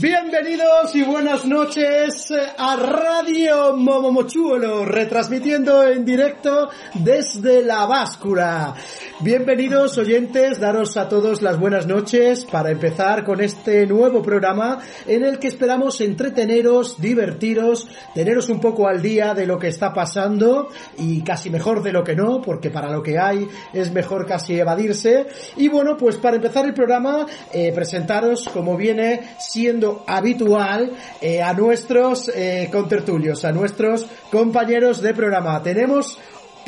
Bienvenidos y buenas noches a Radio Momomochuelo, retransmitiendo en directo desde la báscula. Bienvenidos oyentes, daros a todos las buenas noches para empezar con este nuevo programa en el que esperamos entreteneros, divertiros, teneros un poco al día de lo que está pasando y casi mejor de lo que no, porque para lo que hay es mejor casi evadirse. Y bueno, pues para empezar el programa, eh, presentaros como viene siendo habitual eh, a nuestros eh, contertulios, a nuestros compañeros de programa. Tenemos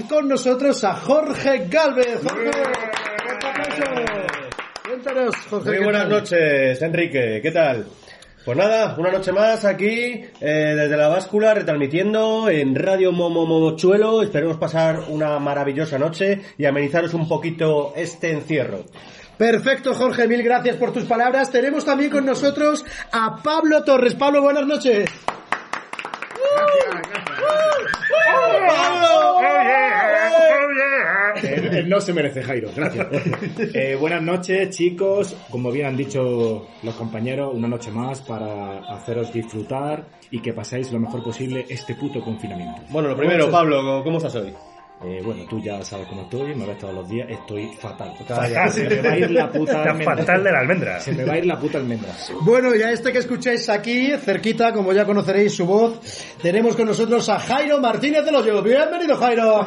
con nosotros a Jorge Galvez. Jorge. Cuéntanos, Jorge. Muy ¿qué buenas noches, Enrique, ¿qué tal? Pues nada, una noche más aquí, eh, desde la báscula, retransmitiendo en Radio Momo Momochuelo. Esperemos pasar una maravillosa noche y amenizaros un poquito este encierro. Perfecto, Jorge, mil gracias por tus palabras. Tenemos también con nosotros a Pablo Torres. Pablo, buenas noches. Eh, no se merece, Jairo, gracias. Eh, buenas noches, chicos. Como bien han dicho los compañeros, una noche más para haceros disfrutar y que paséis lo mejor posible este puto confinamiento. Bueno, lo primero, Pablo, ¿cómo estás hoy? Eh, bueno, tú ya sabes cómo estoy, me ves todos los días, estoy fatal. Se me va a ir la puta Está almendra. fatal de la almendra. Se me va a ir la puta almendra. Bueno, y a este que escucháis aquí, cerquita, como ya conoceréis su voz, tenemos con nosotros a Jairo Martínez de Loyo. Bienvenido, Jairo.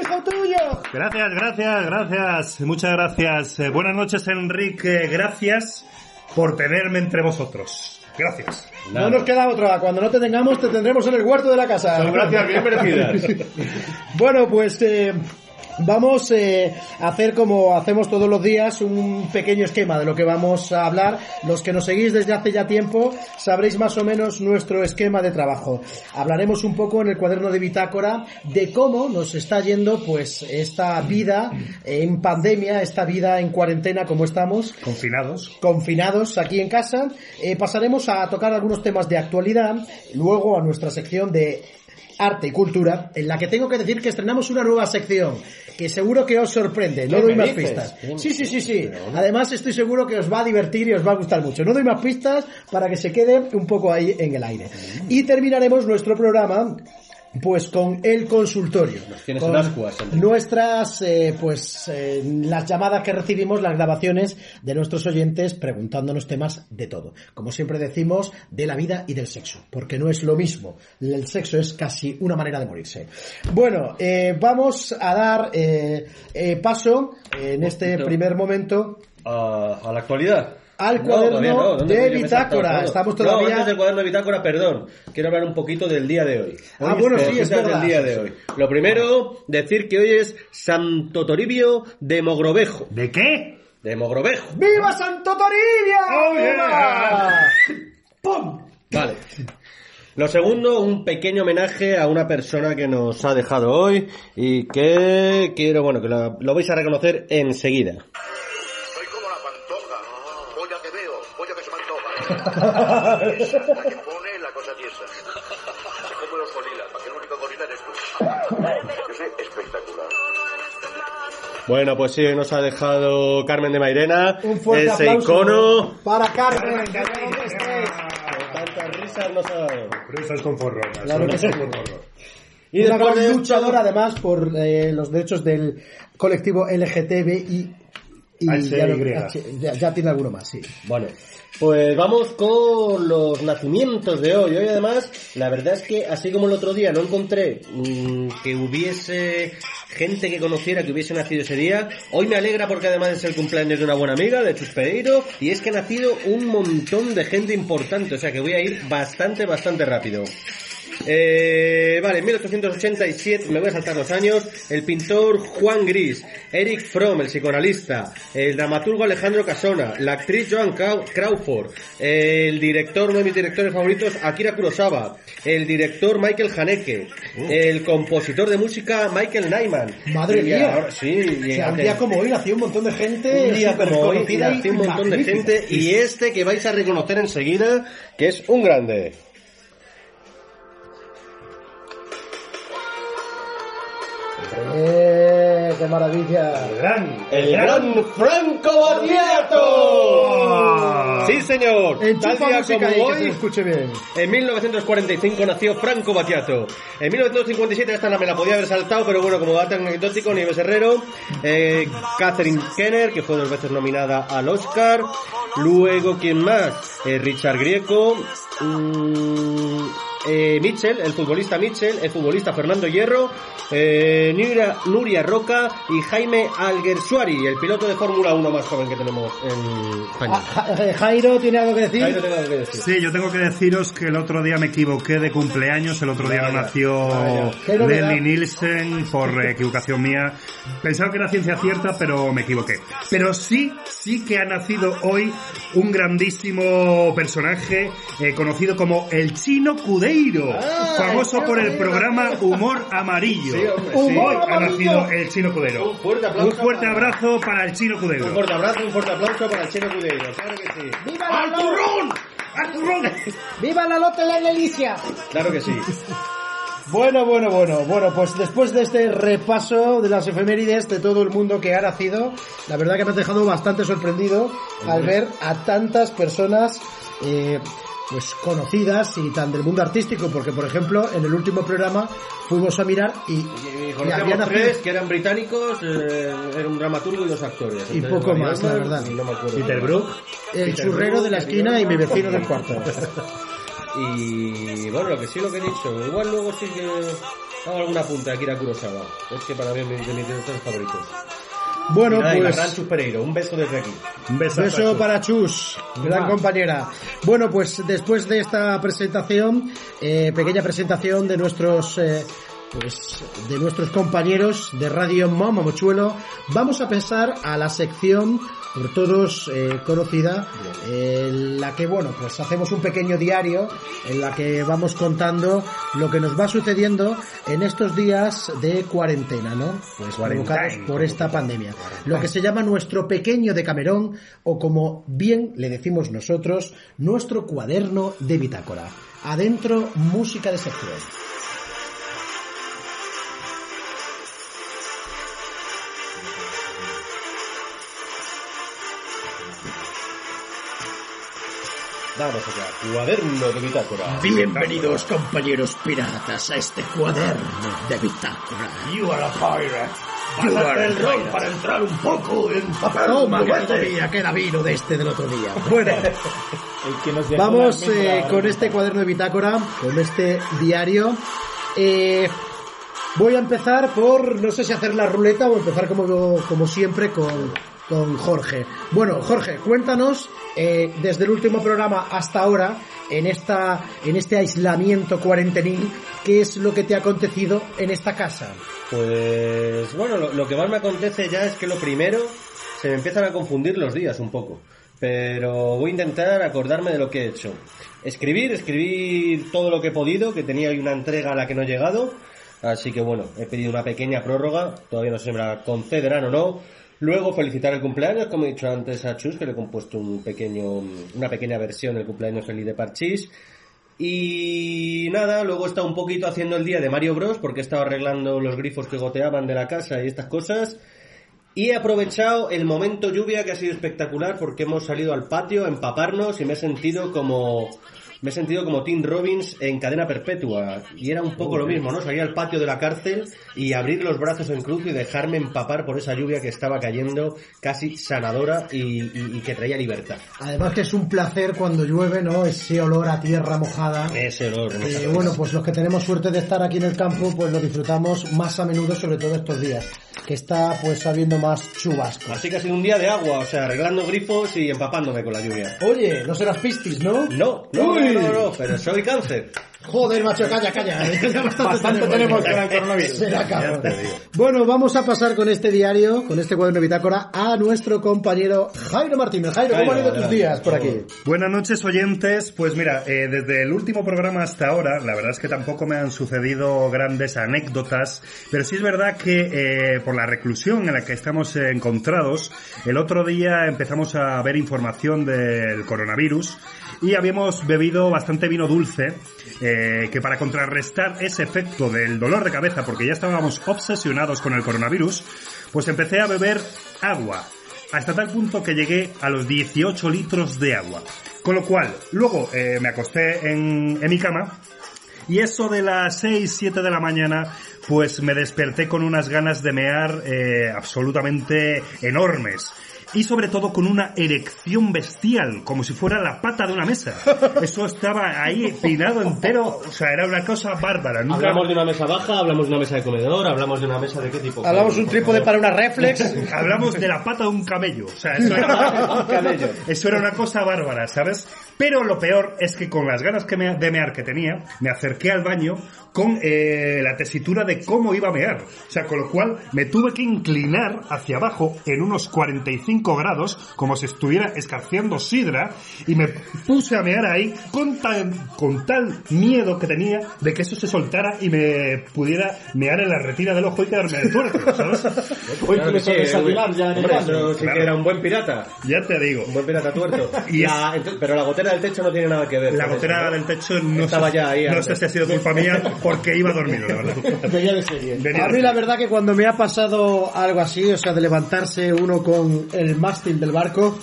¡Hijo tuyo! Gracias, gracias, gracias. Muchas gracias. Eh, buenas noches, Enrique. Gracias por tenerme entre vosotros. Gracias. No nos queda otra. Cuando no te tengamos, te tendremos en el huerto de la casa. Son gracias bien merecidas. Bueno, pues eh, vamos eh, a hacer como hacemos todos los días un pequeño esquema de lo que vamos a hablar. Los que nos seguís desde hace ya tiempo sabréis más o menos nuestro esquema de trabajo. Hablaremos un poco en el cuaderno de bitácora de cómo nos está yendo pues esta vida en pandemia, esta vida en cuarentena como estamos Confinados. confinados aquí en casa. Eh, pasaremos a tocar algunos temas de actualidad, luego a nuestra sección de arte y cultura, en la que tengo que decir que estrenamos una nueva sección que seguro que os sorprende. No ¿Qué doy más pistas. Sí, sí, sí, sí. Además estoy seguro que os va a divertir y os va a gustar mucho. No doy más pistas para que se quede un poco ahí en el aire. Y terminaremos nuestro programa pues con el consultorio. tienes Con ascuas, nuestras, eh, pues, eh, las llamadas que recibimos, las grabaciones de nuestros oyentes preguntándonos temas de todo. Como siempre decimos, de la vida y del sexo, porque no es lo mismo. El sexo es casi una manera de morirse. Bueno, eh, vamos a dar eh, paso en este primer momento a la actualidad. Al No, cuaderno no. ¿Dónde de bitácora. Estamos No, todavía- antes del cuaderno de bitácora, perdón. Quiero hablar un poquito del día de hoy. Ah, bueno, sí, es verdad. del día de hoy. Lo primero, decir que hoy es Santo Toribio de Mogrovejo. ¿De qué? De Mogrovejo. ¡Viva Santo Toribio! Oh, yeah. ¡Pum! Vale. Lo segundo, un pequeño homenaje a una persona que nos ha dejado hoy y que quiero, bueno, que lo, lo vais a reconocer enseguida. Que pone la cosa tiesa. Se come los gorilas, para que el único gorila eres tú. Yo soy espectacular. Bueno, pues sí, nos ha dejado Carmen de Mairena, Un fuerte ese aplauso icono. para Carmen. que donde estés. Tantas risas nos ha dado. Risas con forronas. Claro que sí. Y una gran de luchadora además por eh, los derechos del colectivo LGTBI y ya, lo- ya- ya tiene alguno más, sí. Bueno, pues vamos con los nacimientos de hoy. Hoy además, la verdad es que así como el otro día no encontré mm, que hubiese gente que conociera que hubiese nacido ese día, hoy me alegra porque además es el cumpleaños de una buena amiga, de Chus Pereiro, y es que ha nacido un montón de gente importante, o sea que voy a ir bastante, bastante rápido. Eh, vale, en 1887, me voy a saltar los años, el pintor Juan Gris, Eric Fromm, el psicoanalista, el dramaturgo Alejandro Casona, la actriz Joan Craw- Crawford, el director, uno de mis directores favoritos, Akira Kurosawa, el director Michael Haneke, el compositor de música Michael Nyman. Madre Y mía. ahora- sí, O y sea, un día como hoy nació un montón de gente un día como hoy nació un montón de gente y este que vais a reconocer enseguida que es un grande. ¡Eh, qué maravilla! Gran, El gran Franco Battiato. Sí, señor. Tal día como ahí, que se hoy, escuche bien. en 1945 nació Franco Battiato. En 1957 esta no me la podía haber saltado, pero bueno, como dato anecdótico, Nieves Herrero, eh, Catherine Kenner, que fue dos veces nominada al Oscar. Luego, ¿quién más? Eh, Richard Grieco. mm, eh, Mitchell, el futbolista Mitchell, el futbolista Fernando Hierro, eh, Nuria, Nuria Roca y Jaime Alguersuari, el piloto de Fórmula 1 más joven que tenemos en España. Ah, Ja- Jairo, ¿tiene algo que decir? Que. Sí, yo tengo que deciros que el otro día me equivoqué de cumpleaños, el otro día no nació. Lenny Nielsen por equivocación mía. Pensaba que era ciencia cierta, pero me equivoqué. Pero sí, sí que ha nacido hoy un grandísimo personaje eh, conocido como el Chino Cudeiro, famoso el por el programa Humor Amarillo. Sí, hombre, Sí, Humor hoy ha nacido el Chino Cudero. Un fuerte aplauso Un fuerte para- abrazo para el Chino Un Cudero. fuerte abrazo, un fuerte aplauso para el Chino Cudeiro, claro que sí. ¡Viva la, ¡Al turrón! ¡Al turrón! ¡Viva la Lotte la Delicia! Claro que sí. Bueno, bueno, bueno, bueno, pues después de este repaso de las efemérides de todo el mundo que ha nacido, la verdad que me has dejado bastante sorprendido al ver a tantas personas eh, pues conocidas y tan del mundo artístico, porque por ejemplo en el último programa fuimos a mirar y, Y y tres que eran británicos, eh, era un dramaturgo y dos actores. Y poco más, la verdad. y no me acuerdo. Peter Brook. el Peter churrero Brook, de la esquina y mi vecino del cuarto. Y bueno, lo que sí lo que he dicho, igual luego sí que hago alguna punta aquí a Kurosawa. Es que para mí es mi- de mis directores favoritos. Bueno, nada, pues gran Chus Pereiro, un beso desde aquí. Un beso, Beso para Chus, gran compañera. Bueno, pues después de esta presentación, eh, pequeña presentación de nuestros eh, pues de nuestros compañeros de Radio Momo Mochuelo, vamos a pasar a la sección por todos eh, conocida, en la que bueno, pues hacemos un pequeño diario en la que vamos contando lo que nos va sucediendo en estos días de cuarentena, ¿no? Pues provocados por esta pandemia. Lo que se llama nuestro pequeño Decamerón o como bien le decimos nosotros, nuestro cuaderno de bitácora. Adentro, música de sección. Vamos allá, cuaderno de bitácora. Bienvenidos compañeros piratas a este cuaderno de bitácora. You are a pirate. You are el pirate. para entrar un poco en papel. Toma, que todavía queda vino de este del otro día. Bueno, El que nos dejó vamos eh, con este cuaderno de bitácora, con este diario. Eh, voy a empezar por, no sé si hacer la ruleta o empezar como, como siempre con, con Jorge. Bueno, Jorge, cuéntanos eh, desde el último programa hasta ahora, en, esta, en este aislamiento cuarentenil, qué es lo que te ha acontecido en esta casa. Pues bueno, lo, que más me acontece ya es que lo primero se me empiezan a confundir los días un poco. Pero voy a intentar acordarme de lo que he hecho. Escribir, escribir todo lo que he podido, que tenía una entrega a la que no he llegado. Así que bueno, he pedido una pequeña prórroga, todavía no sé si me la concederán o no. Luego felicitar el cumpleaños, como he dicho antes a Chus, que le he compuesto un pequeño, una pequeña versión del cumpleaños feliz de Parchís. Y nada, luego he estado un poquito haciendo el día de Mario Bros, porque he estado arreglando los grifos que goteaban de la casa y estas cosas. Y he aprovechado el momento lluvia que ha sido espectacular porque hemos salido al patio a empaparnos y me he sentido como, me he sentido como Tim Robbins en cadena perpetua. Y era un poco lo mismo, ¿no? Salir al patio de la cárcel y abrir los brazos en cruz y dejarme empapar por esa lluvia que estaba cayendo casi sanadora y, y- y que traía libertad. Además que es un placer cuando llueve, ¿no? Ese olor a tierra mojada. Ese olor. esa Eh, bueno, pues los que tenemos suerte de estar aquí en el campo, pues lo disfrutamos más a menudo, sobre todo estos días, que está pues habiendo más chubasco. Así que ha sido un día de agua, o sea, arreglando grifos y empapándome con la lluvia. Oye, no serás pistis, ¿no? No, no, Uy. No, no, no, pero soy cáncer. Joder, macho, calla, calla. Bastante tenemos con el coronavirus. Será cabrón. Bueno, vamos a pasar con este diario, con este cuaderno de bitácora, a nuestro compañero Jairo Martínez. Jairo, ¿cómo han ido tus días por aquí? Buenas noches oyentes, pues mira, eh, desde el último programa hasta ahora, la verdad es que tampoco me han sucedido grandes anécdotas, pero sí es verdad que eh, por la reclusión en la que estamos encontrados, el otro día empezamos a ver información del coronavirus y habíamos bebido bastante vino dulce, eh, que para contrarrestar ese efecto del dolor de cabeza, porque ya estábamos obsesionados con el coronavirus, pues empecé a beber agua hasta tal punto que llegué a los 18 litros de agua. Con lo cual, luego eh, me acosté en, en mi cama y eso de las 6, 7 de la mañana, pues me desperté con unas ganas de mear eh, absolutamente enormes. Y sobre todo con una erección bestial, como si fuera la pata de una mesa. Eso estaba ahí pinado entero, o sea, era una cosa bárbara. Nunca- Hablamos de una mesa baja, hablamos de una mesa de comedor, hablamos de una mesa de qué tipo. Hablamos un Por trípode para una reflex. Hablamos de la pata de un camello. O sea, eso era, eso era una cosa bárbara, ¿sabes? Pero lo peor es que con las ganas que me, de mear que tenía, me acerqué al baño con eh, la tesitura de cómo iba a mear. O sea, con lo cual me tuve que inclinar hacia abajo en unos 45 grados, como si estuviera escarciando sidra, y me puse a mear ahí con tal, con tal miedo que tenía de que eso se soltara y me pudiera mear en la retina del ojo y quedarme de tuerto, ¿sabes? Hoy Claro que sí, desayunar ya en el hombre, sí Claro. que era un buen pirata. Ya te digo. Un buen pirata tuerto. Y La- ent- pero la gotera del techo no tiene nada que ver. La gotera eso, ¿no? del techo no, Estaba sé, ya ahí no antes. sé si ha sido culpa mía porque iba dormido, la verdad. Venía de serie. Venía A mí la verdad que cuando me ha pasado algo así, o sea, de levantarse uno con el mástil del barco,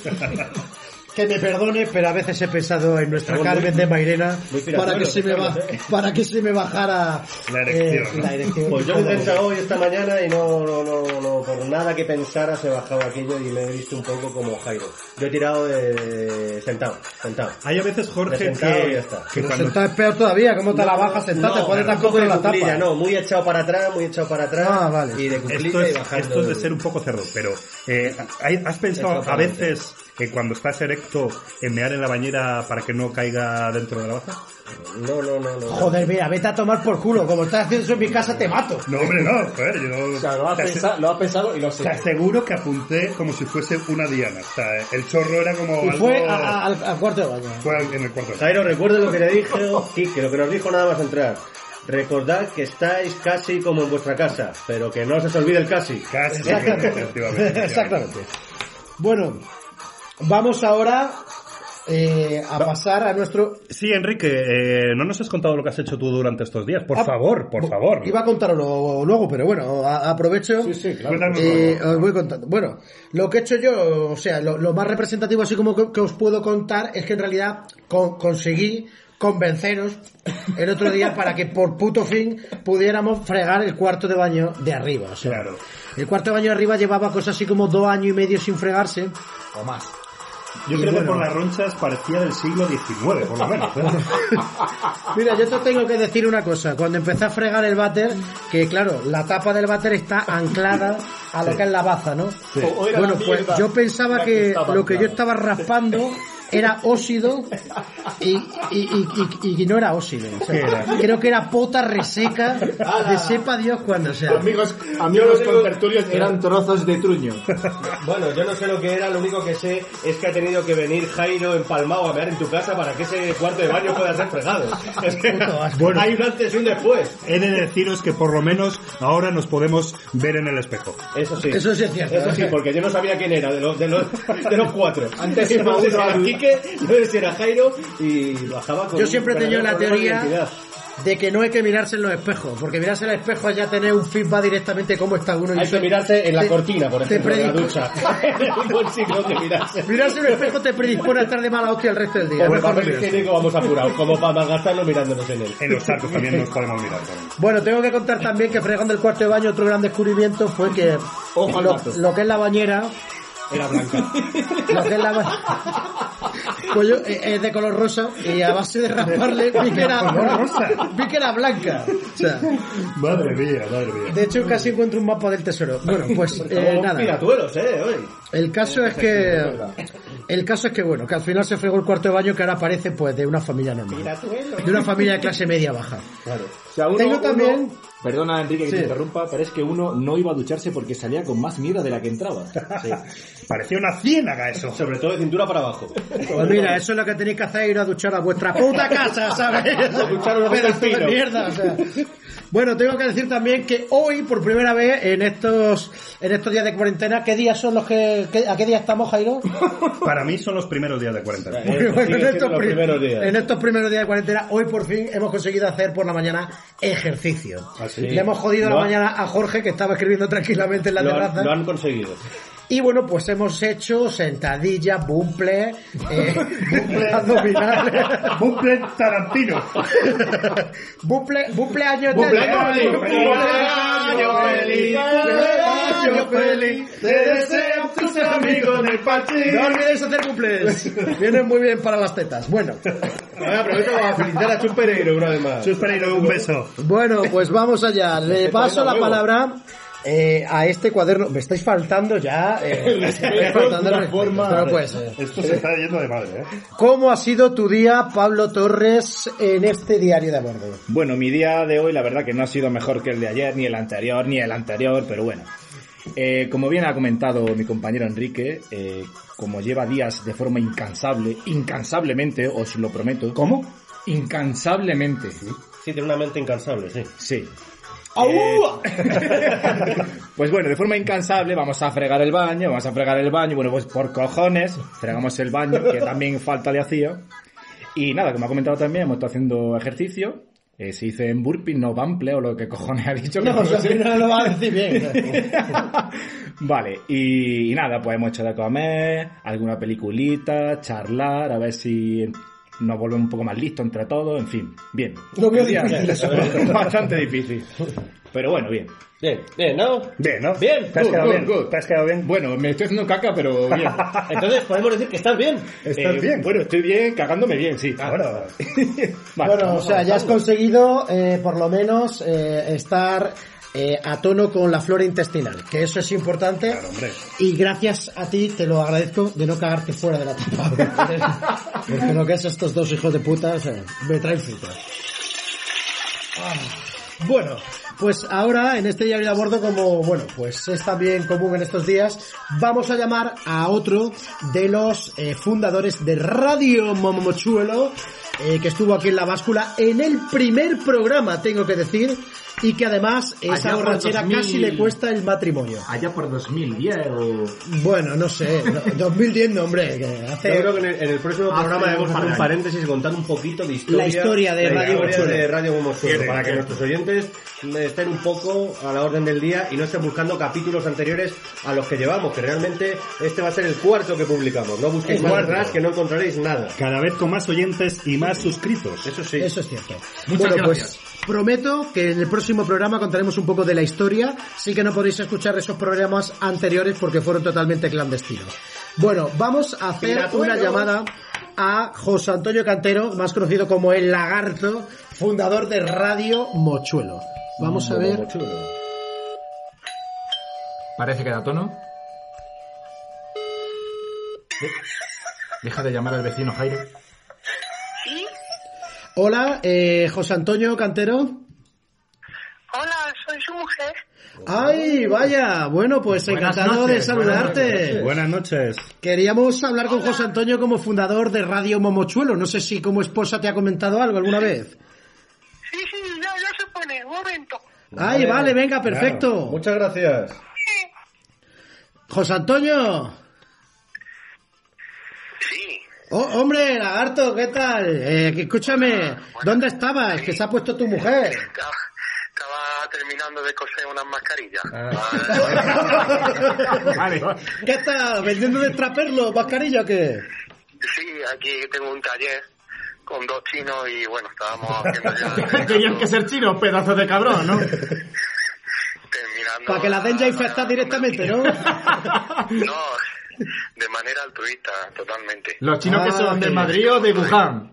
que me perdone, pero a veces he pensado en nuestra Carmen de Mairena para que se me ba- ¿eh? para que se me bajara La erección, eh, ¿no? la erección. Pues yo lo he pensado hoy esta mañana y no, no, no, no, por nada que pensara se bajaba aquello y me he visto un poco como Jairo. Yo he tirado de sentado, sentado. Hay a veces, Jorge, y que, ya está. que cuando... sentado es peor todavía, ¿cómo te la bajas sentado? te pones tampoco en la tapa. no, muy echado para atrás, muy echado para atrás. Ah, vale. Y de Esto y es, bajando. esto es de ser un poco cerdo, pero eh, ¿hay- ¿has pensado a veces que cuando estás erecto en mear en la bañera para que no caiga dentro de la baza? No, no, no, no. Joder, mira, vete a tomar por culo. Como estás haciendo eso en mi casa, te mato. No, hombre, no, joder, yo... O sea, lo ha, te, pensa- lo ha pensado y lo sé. te aseguro que apunté como si fuese una diana. O sea, el chorro era como Y algo... fue a- a- al, al cuarto de baño. Fue en el cuarto. Jairo, recuerda lo que le dije, Quique, lo que nos dijo nada más entrar. Recordad que estáis casi como en vuestra casa, pero que no se os olvide el casi. Casi, Exactamente. efectivamente. Exactamente. Bueno, vamos ahora eh, a pasar a nuestro... Sí, Enrique, eh, no nos has contado lo que has hecho tú durante estos días. Por Ah, favor, por favor. Iba a contarlo luego, pero bueno, a- aprovecho. Sí, sí, claro. Eh, os voy contando. Bueno, lo que he hecho yo, o sea, lo, lo más representativo así como que, que os puedo contar es que en realidad con- conseguí convenceros el otro día para que por puto fin pudiéramos fregar el cuarto de baño de arriba. O sea, Claro. el cuarto de baño de arriba llevaba cosas así como dos años y medio sin fregarse. O más. Yo y creo bueno. que por las ronchas parecía del siglo XIX, por lo menos. ¿eh? Mira, yo te tengo que decir una cosa. Cuando empecé a fregar el váter, que claro, la tapa del váter está anclada a lo que es la baza, ¿no? Era Bueno, pues yo pensaba que lo que yo estaba raspando era óxido y, y, y, y- y no era óxido. O sea, ¿Qué era? Creo que era pota reseca de sepa Dios cuando sea. Amigos, amigos con tertulios eran trozos de truño. Bueno, yo no sé lo que era, lo único que sé es que ha tenido que venir Jairo empalmado a ver en tu casa para que ese cuarto de baño pueda ser fregado. Es que Bueno. hay un antes y un después. He de deciros que por lo menos ahora nos podemos ver en el espejo. Eso sí. Eso sí es cierto. Eso sí, porque yo no sabía quién era de los, de los, de los cuatro. Antes uno Quique, no sé si era Jairo y bajaba con Yo siempre he tenido la teoría de que no hay que mirarse en los espejos, porque mirarse en el espejo es ya tener un feedback directamente cómo está uno. y Hay que mirarse en la te- cortina, por ejemplo, de la ducha. Mirarse. Mirarse en un espejo te predispone a estar de mala hostia el resto del día. Como papel higiénico vamos apurados, como para malgastarlo mirándonos en él. En los arcos también nos podemos mirar. también. Bueno, tengo que contar también que fregando el cuarto de baño otro gran descubrimiento fue que Ojo lo, lo que es la bañera, Era blanca. lo que es la pues yo, eh, es de color rosa y a base de rasparle vi que era, vi que era blanca. O sea, Madre mía, madre mía. de hecho casi encuentro un mapa del tesoro. Bueno, pues eh, Somos nada. piratuelos, eh, hoy. El caso es que el caso es que bueno, que al final se fregó el cuarto de baño que ahora parece pues de una familia normal. De una familia de clase media baja. O sea, uno- Tengo uno- también- Perdona, Enrique, que Sí. te interrumpa, pero es que uno no iba a ducharse porque salía con más mierda de la que entraba. Parecía una ciénaga eso. Sobre todo de cintura para abajo. Pues mira, eso es lo que tenéis que hacer, ir a duchar a vuestra puta casa, ¿sabes? ducharos a Pedazo de pino. mierda, o sea. Bueno, tengo que decir también que hoy, por primera vez, en estos en estos días de cuarentena, ¿qué días son los que... ¿A qué día estamos, Jairo? Para mí son los primeros días de cuarentena. Bueno, en, estos los primeros días. en estos primeros días de cuarentena, hoy por fin hemos conseguido hacer por la mañana ejercicio. ¿Ah, sí? Le hemos jodido la mañana a Jorge, que estaba escribiendo tranquilamente en la Lo terraza. han, lo han conseguido. Y bueno, pues hemos hecho sentadilla, bumple, eh, bumple abdominales, Bumple Tarantino. bumple, bumple año Cumpleaños feliz, Cumpleaños feliz, te desean tus amigos del parche. No olvidéis hacer cumples. Vienen muy bien para las tetas. Bueno, Ahora aprovecho para felicitar a Chus Pereiro una vez más. Chus Pereiro, un beso. bueno, pues vamos allá. Le paso la palabra eh, a este cuaderno. Me estáis faltando ya. Eh, me estáis faltando una forma- no puede ser. Esto se está yendo de madre, ¿eh? ¿Cómo ha sido tu día, Pablo Torres, en este diario de a bordo? Bueno, mi día de hoy la verdad que no ha sido mejor que el de ayer, ni el anterior, ni el anterior, pero bueno. Eh, como bien ha comentado mi compañero Enrique, eh, como lleva días de forma incansable, incansablemente, os lo prometo. ¿Cómo? Incansablemente. Sí, tiene una mente incansable, sí. Sí. Eh, pues bueno, de forma incansable vamos a fregar el baño, vamos a fregar el baño, bueno, pues por cojones, fregamos el baño, que también falta le hacía. Y nada, como ha comentado también, hemos estado haciendo ejercicio, eh, se dice en burpee, no bample, o lo que cojones ha dicho. que No, o sea, sé. no lo va a decir bien. vale, y, y nada, pues hemos hecho de comer, alguna peliculita, charlar, a ver si nos volvemos un poco más listos entre todos, en fin, bien. Lo veo difícil eso. Bastante difícil. Pero bueno, bien. Bien, bien, ¿no? Bien, ¿no? Bien, ¿Te has good, quedado good, bien? good. ¿Te has quedado bien? Bueno, me estoy haciendo caca, pero bien. Entonces podemos decir que estás bien. ¿Estás Eh, bien? Bueno, estoy bien, cagándome bien, sí. Ah, bueno. Vale, bueno, o sea, ya has conseguido eh, por lo menos eh, estar eh, a tono con la flora intestinal, que eso es importante. Claro, hombre. Y gracias a ti te lo agradezco de no cagarte fuera de la tapa. Porque lo que es estos dos hijos de puta, o sea, me traen fritas. Ah, Bueno, pues ahora en este diario de a bordo, como bueno, pues es también común en estos días, vamos a llamar a otro de los eh, fundadores de Radio Momochuelo, eh, que estuvo aquí en la báscula en el primer programa, tengo que decir, y que además esa Allá por borrachera 2000. casi le cuesta el matrimonio. Allá por 2010 o... Bueno, no sé, no, 2010 no, hombre, que hace... Yo creo que en el, en el próximo Hace programa debemos hacer un paréntesis contando un poquito de historia. La historia de la Radio historia de Radio para que nuestros oyentes estén un poco a la orden del día y no estén buscando capítulos anteriores a los que llevamos, que realmente este va a ser el cuarto que publicamos. No busquéis más atrás que no encontraréis nada. Cada vez con más oyentes y más suscritos. Eso sí. Eso es cierto. Muchas bueno, gracias. pues prometo que en el próximo programa contaremos un poco de la historia. Sí que no podéis escuchar esos programas anteriores porque fueron totalmente clandestinos. Bueno, vamos a hacer una llamada a José Antonio Cantero, más conocido como El Lagarto, fundador de Radio Mochuelo. Vamos a ver. Parece que da tono. Deja de llamar al vecino Jairo. Hola, eh, José Antonio Cantero. Hola, soy su mujer. Ay, vaya. Bueno, pues Buenas encantado de saludarte. Buenas noches. Queríamos hablar con José Antonio como fundador de Radio Momochuelo. No sé si como esposa te ha comentado algo alguna vez. Sí, sí, ya, ya se pone. Un momento. Ay, vale, venga, perfecto. Muchas gracias. José Antonio, Sí, Oh, hombre, lagarto, ¿qué tal? Eh, escúchame, ¿dónde estabas? Que se ha puesto tu mujer. Estaba, estaba terminando de coser unas mascarillas. Vale. ¿Qué estás? ¿Vendiendo de traperlo, mascarilla o qué? Sí, aquí tengo un taller con dos chinos y bueno, estábamos haciendo ya... Tenían que ser chinos, pedazos de cabrón, ¿no? Terminando... Para que la den ya infectada directamente, ¿no? No, de manera altruista, totalmente. Los chinos que Ah, son de Madrid o de Wuhan.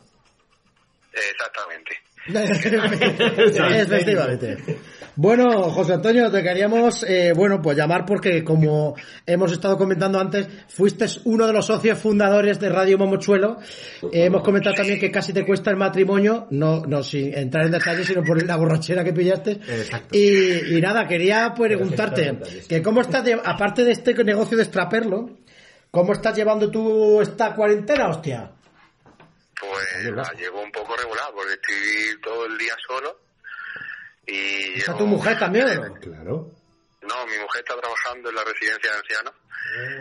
Exactamente. Efectivamente. Bueno, José Antonio, te queríamos, eh, bueno, pues llamar porque como hemos estado comentando antes, fuiste uno de los socios fundadores de Radio Momochuelo. Eh, hemos comentado también que casi te cuesta el matrimonio, no, no sin entrar en detalles, sino por la borrachera que pillaste. Exacto. Y, y nada, quería preguntarte que cómo estás, aparte de este negocio de extraperlo, ¿cómo estás llevando tú esta cuarentena, hostia? Pues la llevo un poco regular porque estoy todo el día solo y... ¿Está llevo- tu mujer también no? Claro. No, mi mujer está trabajando en la residencia de ancianos.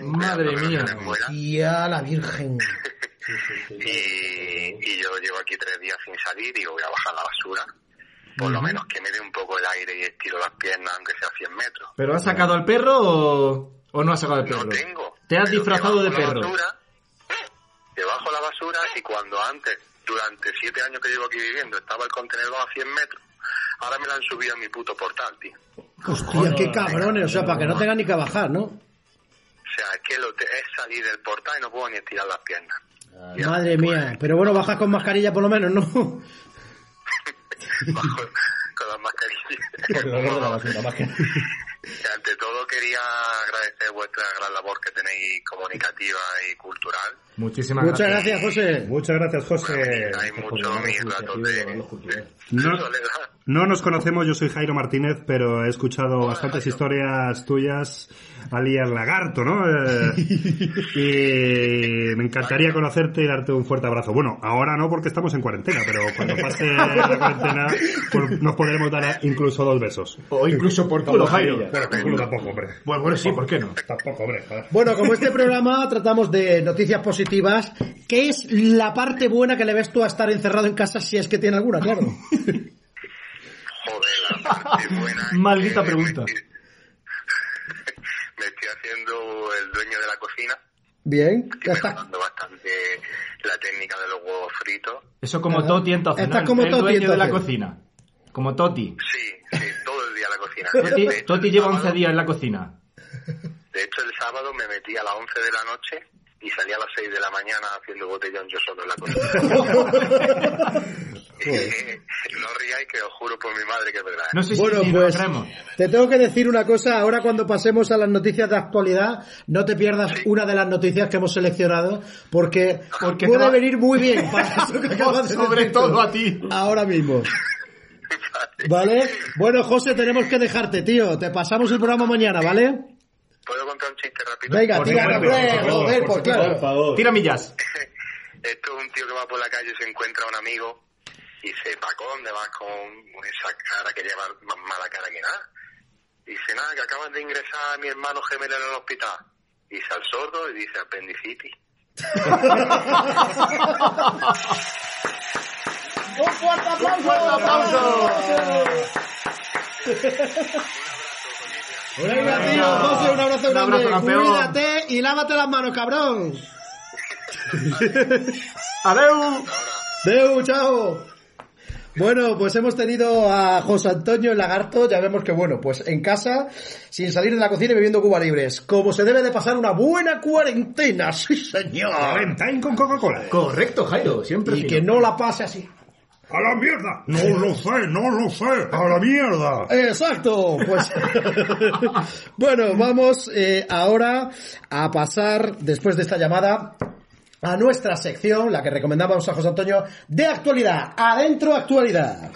Madre Cuidando que mía. Tía, la virgen. y, y yo llevo aquí tres días sin salir y voy a bajar la basura. Por lo menos que me dé un poco el aire y estiro las piernas, aunque sea 100 metros. ¿Pero has sacado al perro o, o no has sacado al perro? No tengo. ¿Te has disfrazado de la perro? basura, debajo la basura y cuando antes, durante siete años que llevo aquí viviendo, estaba el contenedor a 100 metros, ahora me lo han subido a mi puto portal, tío. Hostia, qué cabrones, o sea, para que no tengan ni que bajar, ¿no? O sea, es que lo te- es salir del portal y no puedo ni estirar las piernas. Ya, Madre pues, mía, pero bueno, bajas con mascarilla por lo menos, ¿no? bajo con las mascarillas. De la basura, más ante todo quería agradecer vuestra gran labor que tenéis comunicativa y cultural. Muchísimas Muchas gracias. gracias, José. Muchas gracias, José. Hay de No, no nos conocemos, yo soy Jairo Martínez, pero he escuchado bastantes historias tuyas, alias Lagarto, ¿no? Eh, y me encantaría conocerte y darte un fuerte abrazo. Bueno, ahora no porque estamos en cuarentena, pero cuando pase la cuarentena pues nos podremos dar incluso dos besos. O incluso por culo, Jairo. Culo tampoco, hombre. Bueno, bueno, sí, ¿por qué no? Tampoco, hombre. Bueno, como este programa tratamos de noticias positivas, ¿qué es la parte buena que le ves tú a estar encerrado en casa si es que tiene alguna, claro? Joder, la parte buena. Maldita que pregunta. Me estoy, me estoy haciendo el dueño de la cocina. Bien, ya está. bastante la técnica de los huevos fritos. Eso como Ajá. Toti entonces, Estás ¿no? como el, el Toti, dueño de la cocina. Como Toti. Sí, sí, todo el día en la cocina. Toti, hecho, Toti lleva sábado- 11 días en la cocina. De hecho, el sábado me metí a las 11 de la noche y salí a las 6 de la mañana haciendo botellón yo solo en la cocina. no ríais que os juro por mi madre que es verdad. ¿eh? No sé Bueno, si, pues te tengo que decir una cosa, ahora cuando pasemos a las noticias de actualidad, no te pierdas una de las noticias que hemos seleccionado, porque, Porque puede va- venir muy bien para eso que acabas de Sobre todo a ti. Ahora mismo. ¿Vale? Bueno, José, tenemos que dejarte, tío. Te pasamos el programa mañana, ¿vale? ¿Puedo contar un chiste rápido? Venga, Por tira, por favor, joder, por supuesto. claro. Por favor. Tira millas. Esto es un tío que va por la calle y se encuentra a un amigo y dice, Paco, ¿dónde vas con esa cara que lleva más mala cara que nada? Y dice, nada, que acaban de ingresar a mi hermano gemelo en el hospital. Y dice al sordo y dice apendicitis. ¡Un fuerte aplauso! Venga, tío, José, un abrazo Un grande. Cuídate y lávate las manos, cabrón. ¡Adeu! Deu, chao. Bueno, pues hemos tenido a José Antonio el Lagarto, ya vemos que bueno, pues en casa, sin salir de la cocina y bebiendo Cuba Libres, como se debe de pasar una buena cuarentena, sí señor. Valentine con Coca-Cola. Correcto, Jairo. Siempre Y fino. que no la pase así. ¡A la mierda! No lo sé, no lo sé. ¡A la mierda! Exacto, pues bueno, vamos eh, ahora a pasar, después de esta llamada, a nuestra sección, la que recomendamos a José Antonio, de actualidad, adentro actualidad.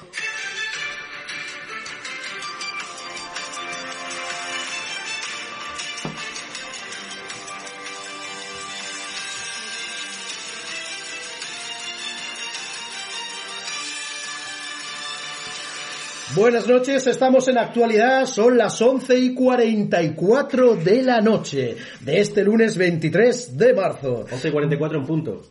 Buenas noches, estamos en actualidad, son las 11 y 44 de la noche de este lunes 23 de marzo. 11 y 44 en punto.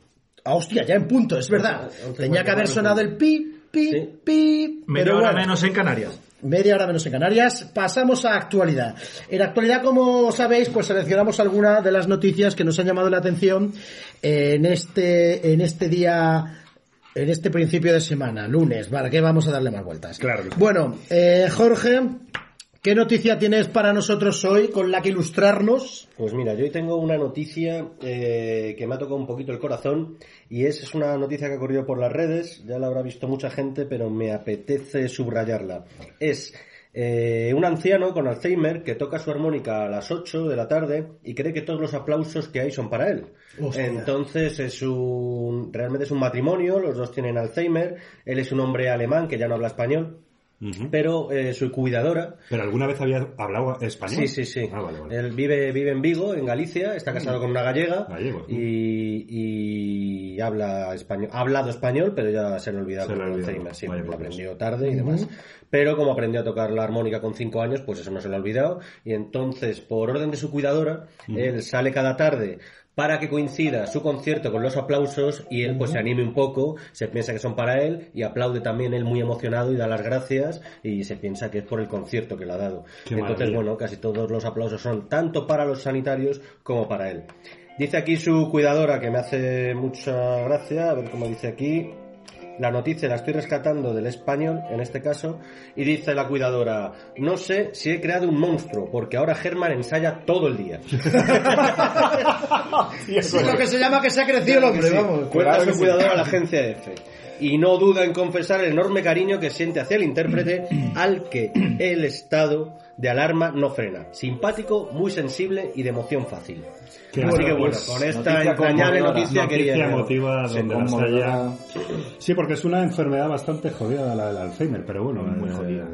Ah, hostia, ya en punto, es verdad. Tenía que haber sonado el pi, pi, Sí. pi. Media pero hora bueno. menos en Canarias. Media hora menos en Canarias. Pasamos a actualidad. En actualidad, como sabéis, pues seleccionamos algunas de las noticias que nos han llamado la atención en este, en este día, en este principio de semana, lunes. ¿Para qué vamos a darle más vueltas? Claro. Bueno, eh, Jorge, ¿qué noticia tienes para nosotros hoy con la que ilustrarnos? Pues mira, yo hoy tengo una noticia eh, que me ha tocado un poquito el corazón y es, es una noticia que ha corrido por las redes, ya la habrá visto mucha gente, pero me apetece subrayarla. Es eh, un anciano con Alzheimer que toca su armónica a las 8 de la tarde y cree que todos los aplausos que hay son para él. Hostia. Entonces es un, realmente es un matrimonio, los dos tienen Alzheimer, él es un hombre alemán que ya no habla español, Pero eh, su cuidadora Pero alguna vez había hablado español. Sí, sí, sí. Ah, vale, vale. Él vive, vive en Vigo, en Galicia, está casado con una gallega Gallego. y, y habla español. Ha hablado español, pero ya se le ha olvidado Se le con. Alzheimer, sí, Dios. aprendió tarde y demás. Pero como aprendió a tocar la armónica con cinco años, pues eso no se le ha olvidado. Y entonces, por orden de su cuidadora, él sale cada tarde para que coincida su concierto con los aplausos y él pues se anime un poco, se piensa que son para él y aplaude también él muy emocionado y da las gracias y se piensa que es por el concierto que le ha dado. Qué Entonces, maravilla. bueno, casi todos los aplausos son tanto para los sanitarios como para él. Dice aquí su cuidadora, que me hace mucha gracia, a ver cómo dice aquí. La noticia la estoy rescatando del español, en este caso, y dice la cuidadora, no sé si he creado un monstruo, porque ahora Germán ensaya todo el día. Es lo que se llama que se ha crecido el hombre, Sí, vamos. Cuenta su sí. cuidadora a la agencia EFE. Y no duda en confesar el enorme cariño que siente hacia el intérprete al que el estado de alarma no frena. Simpático, muy sensible y de emoción fácil. Qué Así que bueno, pues, con esta noticia entrañable noticia Noticia quería... emotiva Sí, donde las conmovedora. haya. Sí, porque es una enfermedad bastante jodida la del Alzheimer, pero bueno. Muy eh, jodida.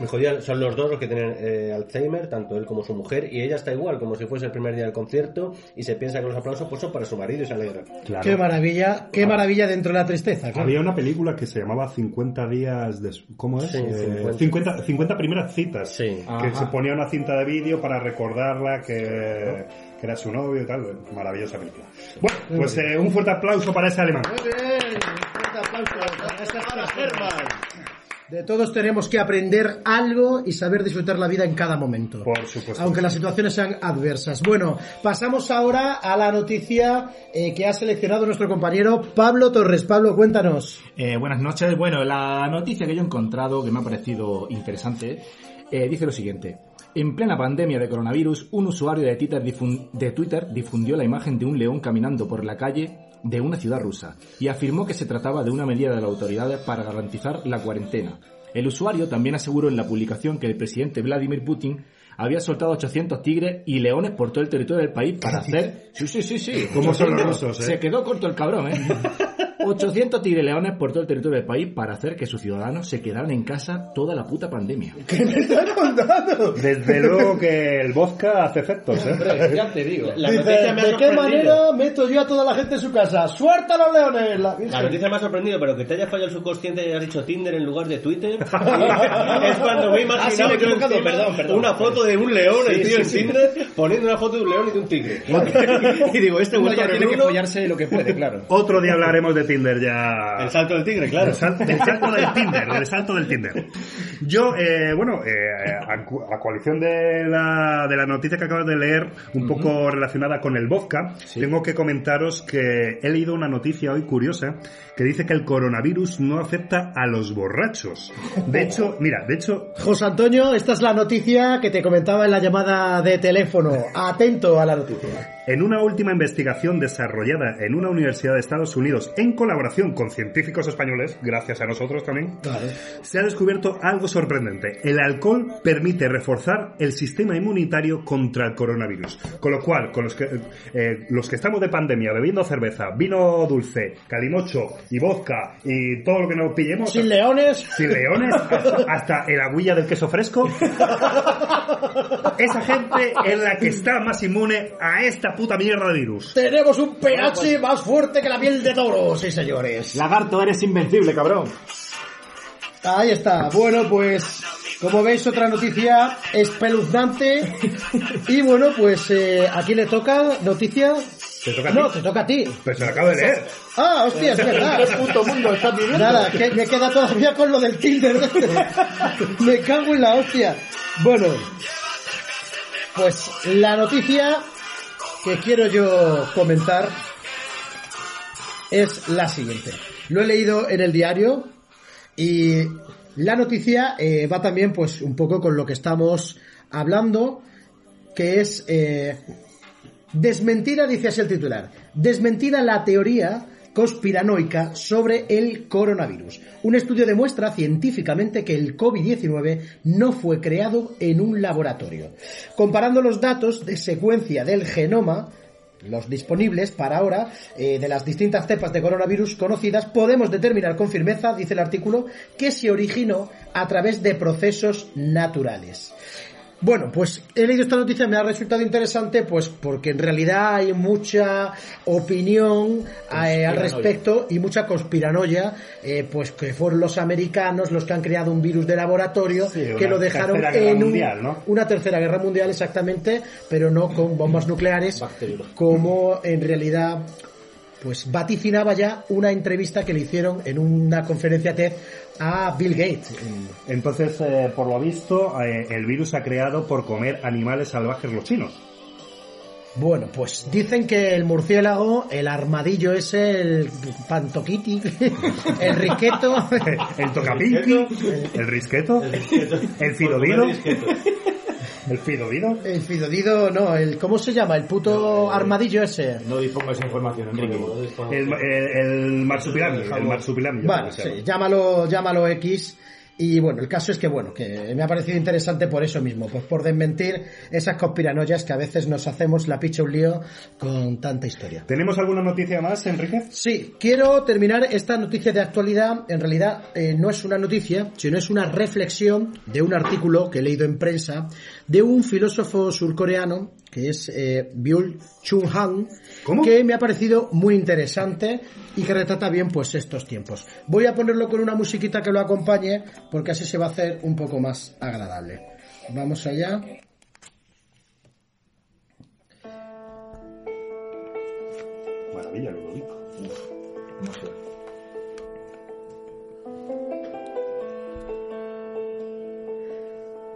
Me jodía, son los dos los que tienen eh, Alzheimer, tanto él como su mujer, y ella está igual, como si fuese el primer día del concierto, y se piensa que los aplausos pues, son para su marido y se alegra. claro. Qué maravilla, qué maravilla dentro de la tristeza. claro. Había una película que se llamaba 50 días de... ¿Cómo es? Sí, Eh, 50. 50, 50 primeras citas. Sí. Que Ajá. se ponía una cinta de vídeo para recordarla que, que era su novio y tal. Maravillosa película. Bueno, pues eh, un fuerte aplauso para ese alemán. Muy bien, un fuerte aplauso para esta persona. De todos tenemos que aprender algo y saber disfrutar la vida en cada momento. Por supuesto. Aunque las situaciones sean adversas. Bueno, pasamos ahora a la noticia eh, que ha seleccionado nuestro compañero Pablo Torres. Pablo, cuéntanos. Eh, buenas noches. Bueno, la noticia que yo he encontrado, que me ha parecido interesante, eh, dice lo siguiente. En plena pandemia de coronavirus, un usuario de Twitter, difun- de Twitter difundió la imagen de un león caminando por la calle de una ciudad rusa y afirmó que se trataba de una medida de las autoridades para garantizar la cuarentena. El usuario también aseguró en la publicación que el presidente Vladimir Putin había soltado 800 tigres y leones por todo el territorio del país para hacer... Sí, sí, sí, sí. ¿Cómo son los 800. rusos, eh? Se quedó corto el cabrón, ¿eh? 800 tigres leones por todo el territorio del país para hacer que sus ciudadanos se quedaran en casa toda la puta pandemia. ¿Qué me estás contando? Desde luego que el vodka hace efectos, ¿eh? ya te digo. La Dice, noticia me ha ¿de qué manera meto yo a toda la gente en su casa? ¡Suelta a los leones! La. La noticia me ha sorprendido, pero que te haya fallado el subconsciente y hayas dicho Tinder en lugar de Twitter. es cuando me he Ah, sí, imaginado me he yo encima perdón, perdón. una foto de un león, el tío en Tinder, poniendo una foto de un león y de un tigre. y digo, este vuelto ya tiene que follarse lo que puede, claro. Otro día hablaremos de Tinder ya. el salto del tigre, claro. Sal- del salto del Tinder, del salto del Tinder. Yo, eh, bueno, eh, a, coalición de la, de la noticia que acabas de leer, un poco relacionada con el vodka, tengo que comentaros que he leído una noticia hoy curiosa que dice que el coronavirus no afecta a los borrachos. De hecho, mira, de hecho, José Antonio, esta es la noticia que te comentaba en la llamada de teléfono. Atento a la noticia. En una última investigación desarrollada en una universidad de Estados Unidos en colaboración con científicos españoles, gracias a nosotros también, se ha descubierto algo sorprendente. El alcohol permite reforzar el sistema inmunitario contra el coronavirus. Con lo cual, con los que, eh, los que estamos de pandemia bebiendo cerveza, vino dulce, calimocho y vodka y todo lo que nos pillemos, Sin leones. sin leones, hasta, hasta el aguilla del queso fresco. Esa gente es la que está más inmune a esta puta mierda de virus. Tenemos un pH más fuerte que la piel de toro, sí señores. Lagarto, eres invencible, cabrón. Ahí está. Bueno, pues como veis otra noticia espeluznante. Y bueno, pues eh, aquí le toca noticia. Te toca a No, ti. te toca a ti. Pero se lo acabo de leer. Ah, hostia, es verdad. ¿Qué puto mundo estás viviendo? Nada, que me queda todavía con lo del Tinder. me cago en la hostia. Bueno, pues la noticia que quiero yo comentar es la siguiente. Lo he leído en el diario y la noticia eh, va también pues un poco con lo que estamos hablando, que es eh, desmentida, dice así el titular, desmentida la teoría conspiranoica sobre el coronavirus. Un estudio demuestra científicamente que el COVID-19 no fue creado en un laboratorio. Comparando los datos de secuencia del genoma, los disponibles para ahora, eh, de las distintas cepas de coronavirus conocidas, podemos determinar con firmeza, dice el artículo, que se originó a través de procesos naturales. Bueno, pues he leído esta noticia, me ha resultado interesante, pues porque en realidad hay mucha opinión eh, al respecto y mucha conspiranoia, eh, pues que fueron los americanos los que han creado un virus de laboratorio Sí, que lo dejaron en un- mundial, ¿no? una tercera guerra mundial exactamente, pero no con bombas nucleares, como en realidad pues vaticinaba ya una entrevista que le hicieron en una conferencia TED a Bill Gates. Entonces, eh, por lo visto, eh, el virus se ha creado por comer animales salvajes los chinos. Bueno, pues dicen que el murciélago, el armadillo ese, el pantoquiti, el riqueto, El tocapinqui, el risqueto, el fidodido, el fidodido. el fidodido, no, el ¿cómo se llama? El puto armadillo ese. No dispongo esa información, Enrique. El, el, el marsupilami, el marsupilami. Vale, sí, llámalo, llámalo X. Y bueno, el caso es que bueno, que me ha parecido interesante por eso mismo, pues por desmentir esas conspiranoias que a veces nos hacemos la picha un lío con tanta historia. ¿Tenemos alguna noticia más, Enrique? Sí, quiero terminar esta noticia de actualidad. En realidad eh, no es una noticia, sino es una reflexión de un artículo que he leído en prensa de un filósofo surcoreano que es eh, Byul Chung Han, ¿Cómo? que me ha parecido muy interesante y que retrata bien pues estos tiempos. Voy a ponerlo con una musiquita que lo acompañe porque así se va a hacer un poco más agradable. Vamos allá. Maravilla.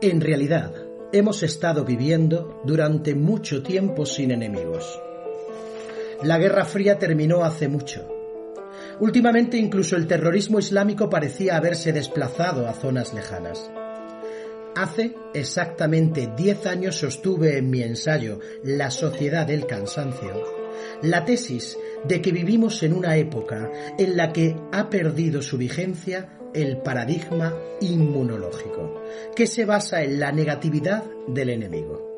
En realidad, hemos estado viviendo durante mucho tiempo sin enemigos. La Guerra Fría terminó hace mucho. Últimamente incluso el terrorismo islámico parecía haberse desplazado a zonas lejanas. Hace exactamente 10 años sostuve en mi ensayo La sociedad del cansancio la tesis de que vivimos en una época en la que ha perdido su vigencia el paradigma inmunológico, que se basa en la negatividad del enemigo.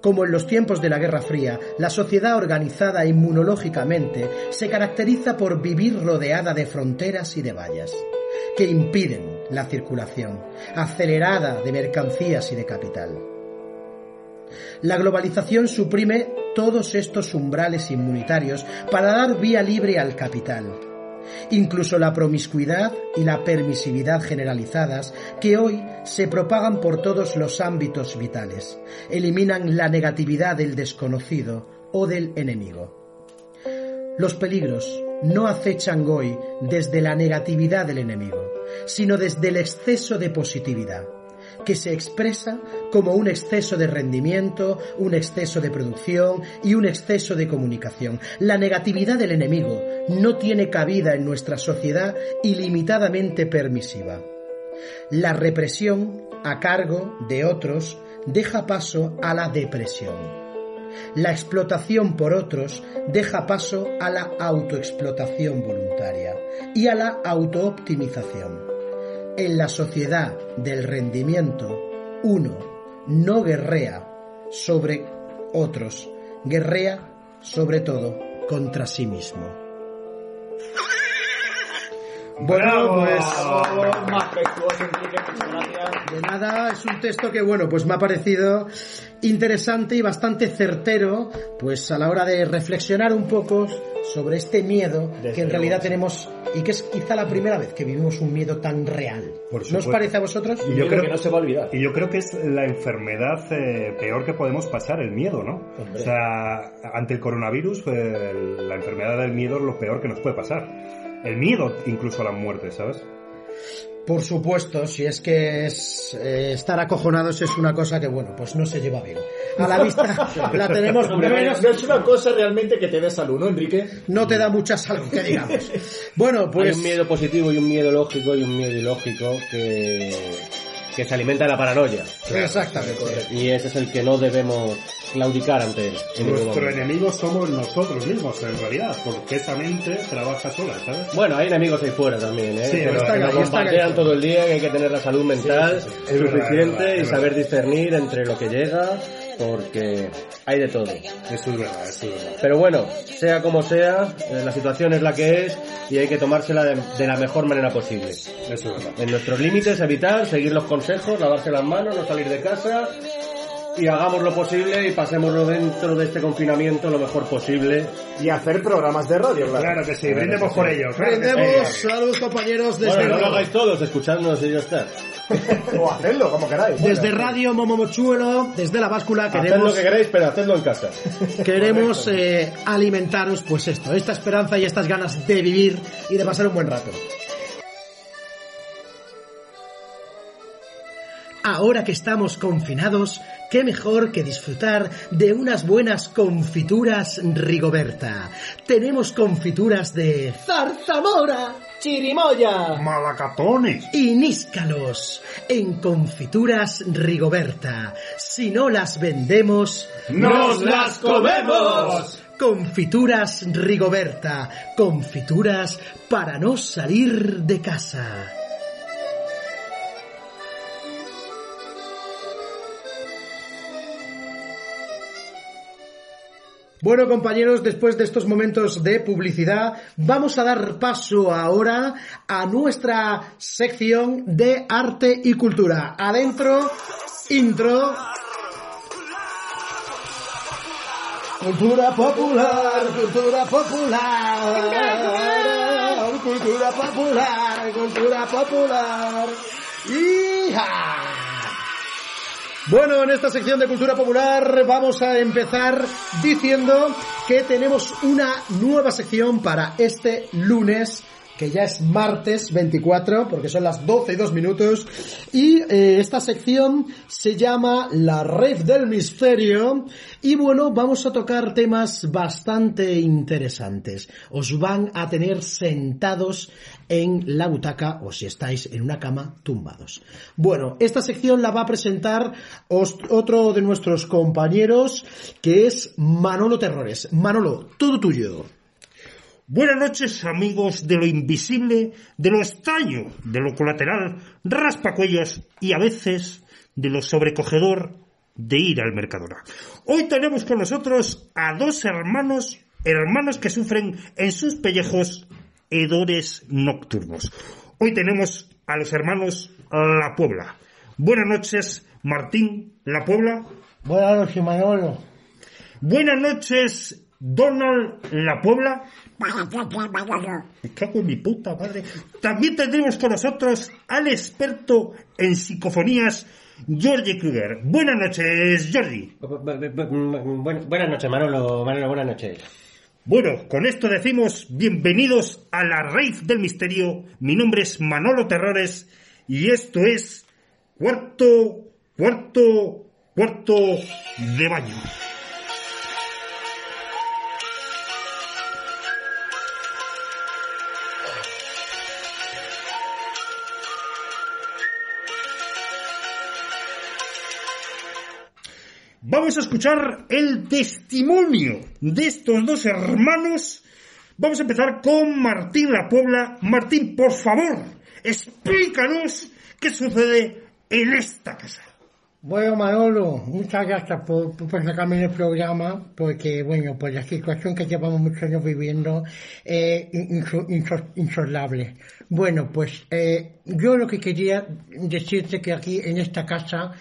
Como en los tiempos de la Guerra Fría, la sociedad organizada inmunológicamente se caracteriza por vivir rodeada de fronteras y de vallas, que impiden la circulación acelerada de mercancías y de capital. La globalización suprime todos estos umbrales inmunitarios para dar vía libre al capital. Incluso la promiscuidad y la permisividad generalizadas que hoy se propagan por todos los ámbitos vitales eliminan la negatividad del desconocido o del enemigo. Los peligros no acechan hoy desde la negatividad del enemigo, sino desde el exceso de positividad que se expresa como un exceso de rendimiento, un exceso de producción y un exceso de comunicación. La negatividad del enemigo no tiene cabida en nuestra sociedad ilimitadamente permisiva. La represión a cargo de otros deja paso a la depresión. La explotación por otros deja paso a la autoexplotación voluntaria y a la autooptimización. En la sociedad del rendimiento, uno no guerrea sobre otros, guerrea sobre todo contra sí mismo. Bueno, pues Enrique, muchas gracias. de nada, es un texto que, bueno, pues me ha parecido interesante y bastante certero, pues a la hora de reflexionar un poco sobre este miedo que en realidad tenemos y que es quizá la primera vez que vivimos un miedo tan real. Por ¿No os parece a vosotros? Y Yo creo que no se va a olvidar. Y yo creo que es la enfermedad eh, peor que podemos pasar, el miedo, ¿no? Hombre. O sea, ante el coronavirus, eh, la enfermedad del miedo es lo peor que nos puede pasar. El miedo incluso a la muerte, ¿sabes? Por supuesto, si es que es, eh, estar acojonados es una cosa que, bueno, pues no se lleva bien. A la vista la tenemos Hombre, menos, no es una cosa realmente que te dé salud, ¿no, Enrique? no te da mucha salud, que digamos. Bueno, Hay pues un miedo positivo y un miedo lógico y un miedo ilógico que, que se alimenta de la paranoia. exactamente. Y ese es el que no debemos claudicar ante él. en Nuestro enemigo somos nosotros mismos, en realidad, porque esa mente trabaja sola, ¿sabes? Bueno, hay enemigos ahí fuera también, ¿eh? Sí, que nos, están que nos bombardean todo el día, que hay que tener la salud mental sí, sí. Verdad, es suficiente verdad, es y saber verdad. discernir entre lo que llega, porque hay de todo. Eso es verdad, eso es verdad. Pero bueno, sea como sea, eh, la situación es la que es y hay que tomársela de, de la mejor manera posible. Eso es verdad. En nuestros límites, evitar, seguir los consejos, lavarse las manos, no salir de casa y hagamos lo posible y pasémoslo dentro de este confinamiento lo mejor posible. Y hacer programas de radio, claro. Claro que sí, brindemos por ello. claro que sí. Prendemos, salud compañeros, desde, Bueno, no lo hagáis todos, escuchadnos y ya está. o hacedlo, como queráis. desde Radio Momomochuelo, desde la báscula, Haced lo queremos, que queráis, pero hacedlo en casa. queremos eh, alimentaros, pues esto, esta esperanza y estas ganas de vivir y de pasar un buen rato. Ahora que estamos confinados, qué mejor que disfrutar de unas buenas confituras Rigoberta. Tenemos confituras de zarzamora ¡Chirimoya! Malacatones. y níscalos en confituras Rigoberta. Si no las vendemos, ¡Nos las comemos! Confituras Rigoberta, confituras para no salir de casa. Bueno, compañeros, después de estos momentos de publicidad, vamos a dar paso ahora a nuestra sección de arte y cultura. Adentro, intro. Cultura popular, cultura popular, cultura popular, cultura popular. ¡Hija! Bueno, en esta sección de cultura popular vamos a empezar diciendo que tenemos una nueva sección para este lunes, que ya es martes 24, porque son las 12 y 2 minutos, y eh, esta sección se llama La Red del Misterio, y bueno, vamos a tocar temas bastante interesantes. Os van a tener sentados en la butaca o si estáis en una cama tumbados. Bueno, esta sección la va a presentar otro de nuestros compañeros que es Manolo Terrores. Manolo, todo tuyo. Buenas noches, amigos de lo invisible, de lo extraño, de lo colateral, raspacuellos y a veces de lo sobrecogedor de ir al Mercadona. Hoy tenemos con nosotros a dos hermanos, hermanos que sufren en sus pellejos hedores nocturnos. Hoy tenemos a los hermanos La Puebla. Buenas noches, Martín La Puebla. Buenas noches, Manolo. Buenas noches, Donald La Puebla. Me cago en mi puta madre. También tendremos con nosotros al experto en psicofonías, Georgie Kruger. Buenas noches. Buen- buenas noches, Manolo. Manolo, buenas noches. Bueno, con esto decimos bienvenidos a la raíz del misterio. Mi nombre es Manolo Terrores y esto es cuarto, cuarto, cuarto de baño. vamos a escuchar el testimonio de estos dos hermanos. Vamos a empezar con Martín La Puebla. Martín, por favor, explícanos qué sucede en esta casa. Bueno, Manolo, muchas gracias por, por sacarme el programa, porque, bueno, por la situación que llevamos muchos años viviendo, eh, insolable. Bueno, pues eh, yo lo que quería decirte que aquí en esta casa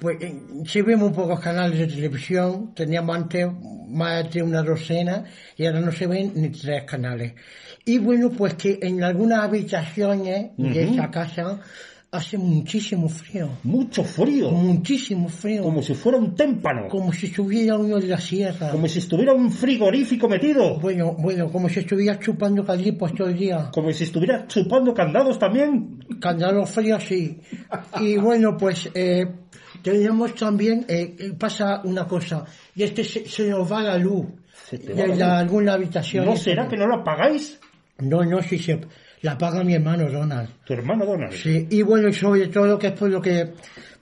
pues eh, sí vemos pocos canales de televisión, teníamos antes más de una docena y ahora no se ven ni tres canales. Y bueno, pues que en algunas habitaciones de esa casa hace muchísimo frío. Mucho frío. Muchísimo frío. Como si fuera un témpano. Como si estuviera uno de la sierra. Como si estuviera un frigorífico metido. Bueno, bueno, como si estuviera chupando calipos todo el día. Como si estuviera chupando candados también. Candados fríos, sí. y bueno, pues eh, tenemos también, eh, eh, pasa una cosa, y es se, se nos va la luz de la, alguna habitación. ¿No será que no la apagáis? No, no, sí, se, la apaga mi hermano Donald. ¿Tu hermano Donald? Sí, y bueno, sobre todo que es por lo que,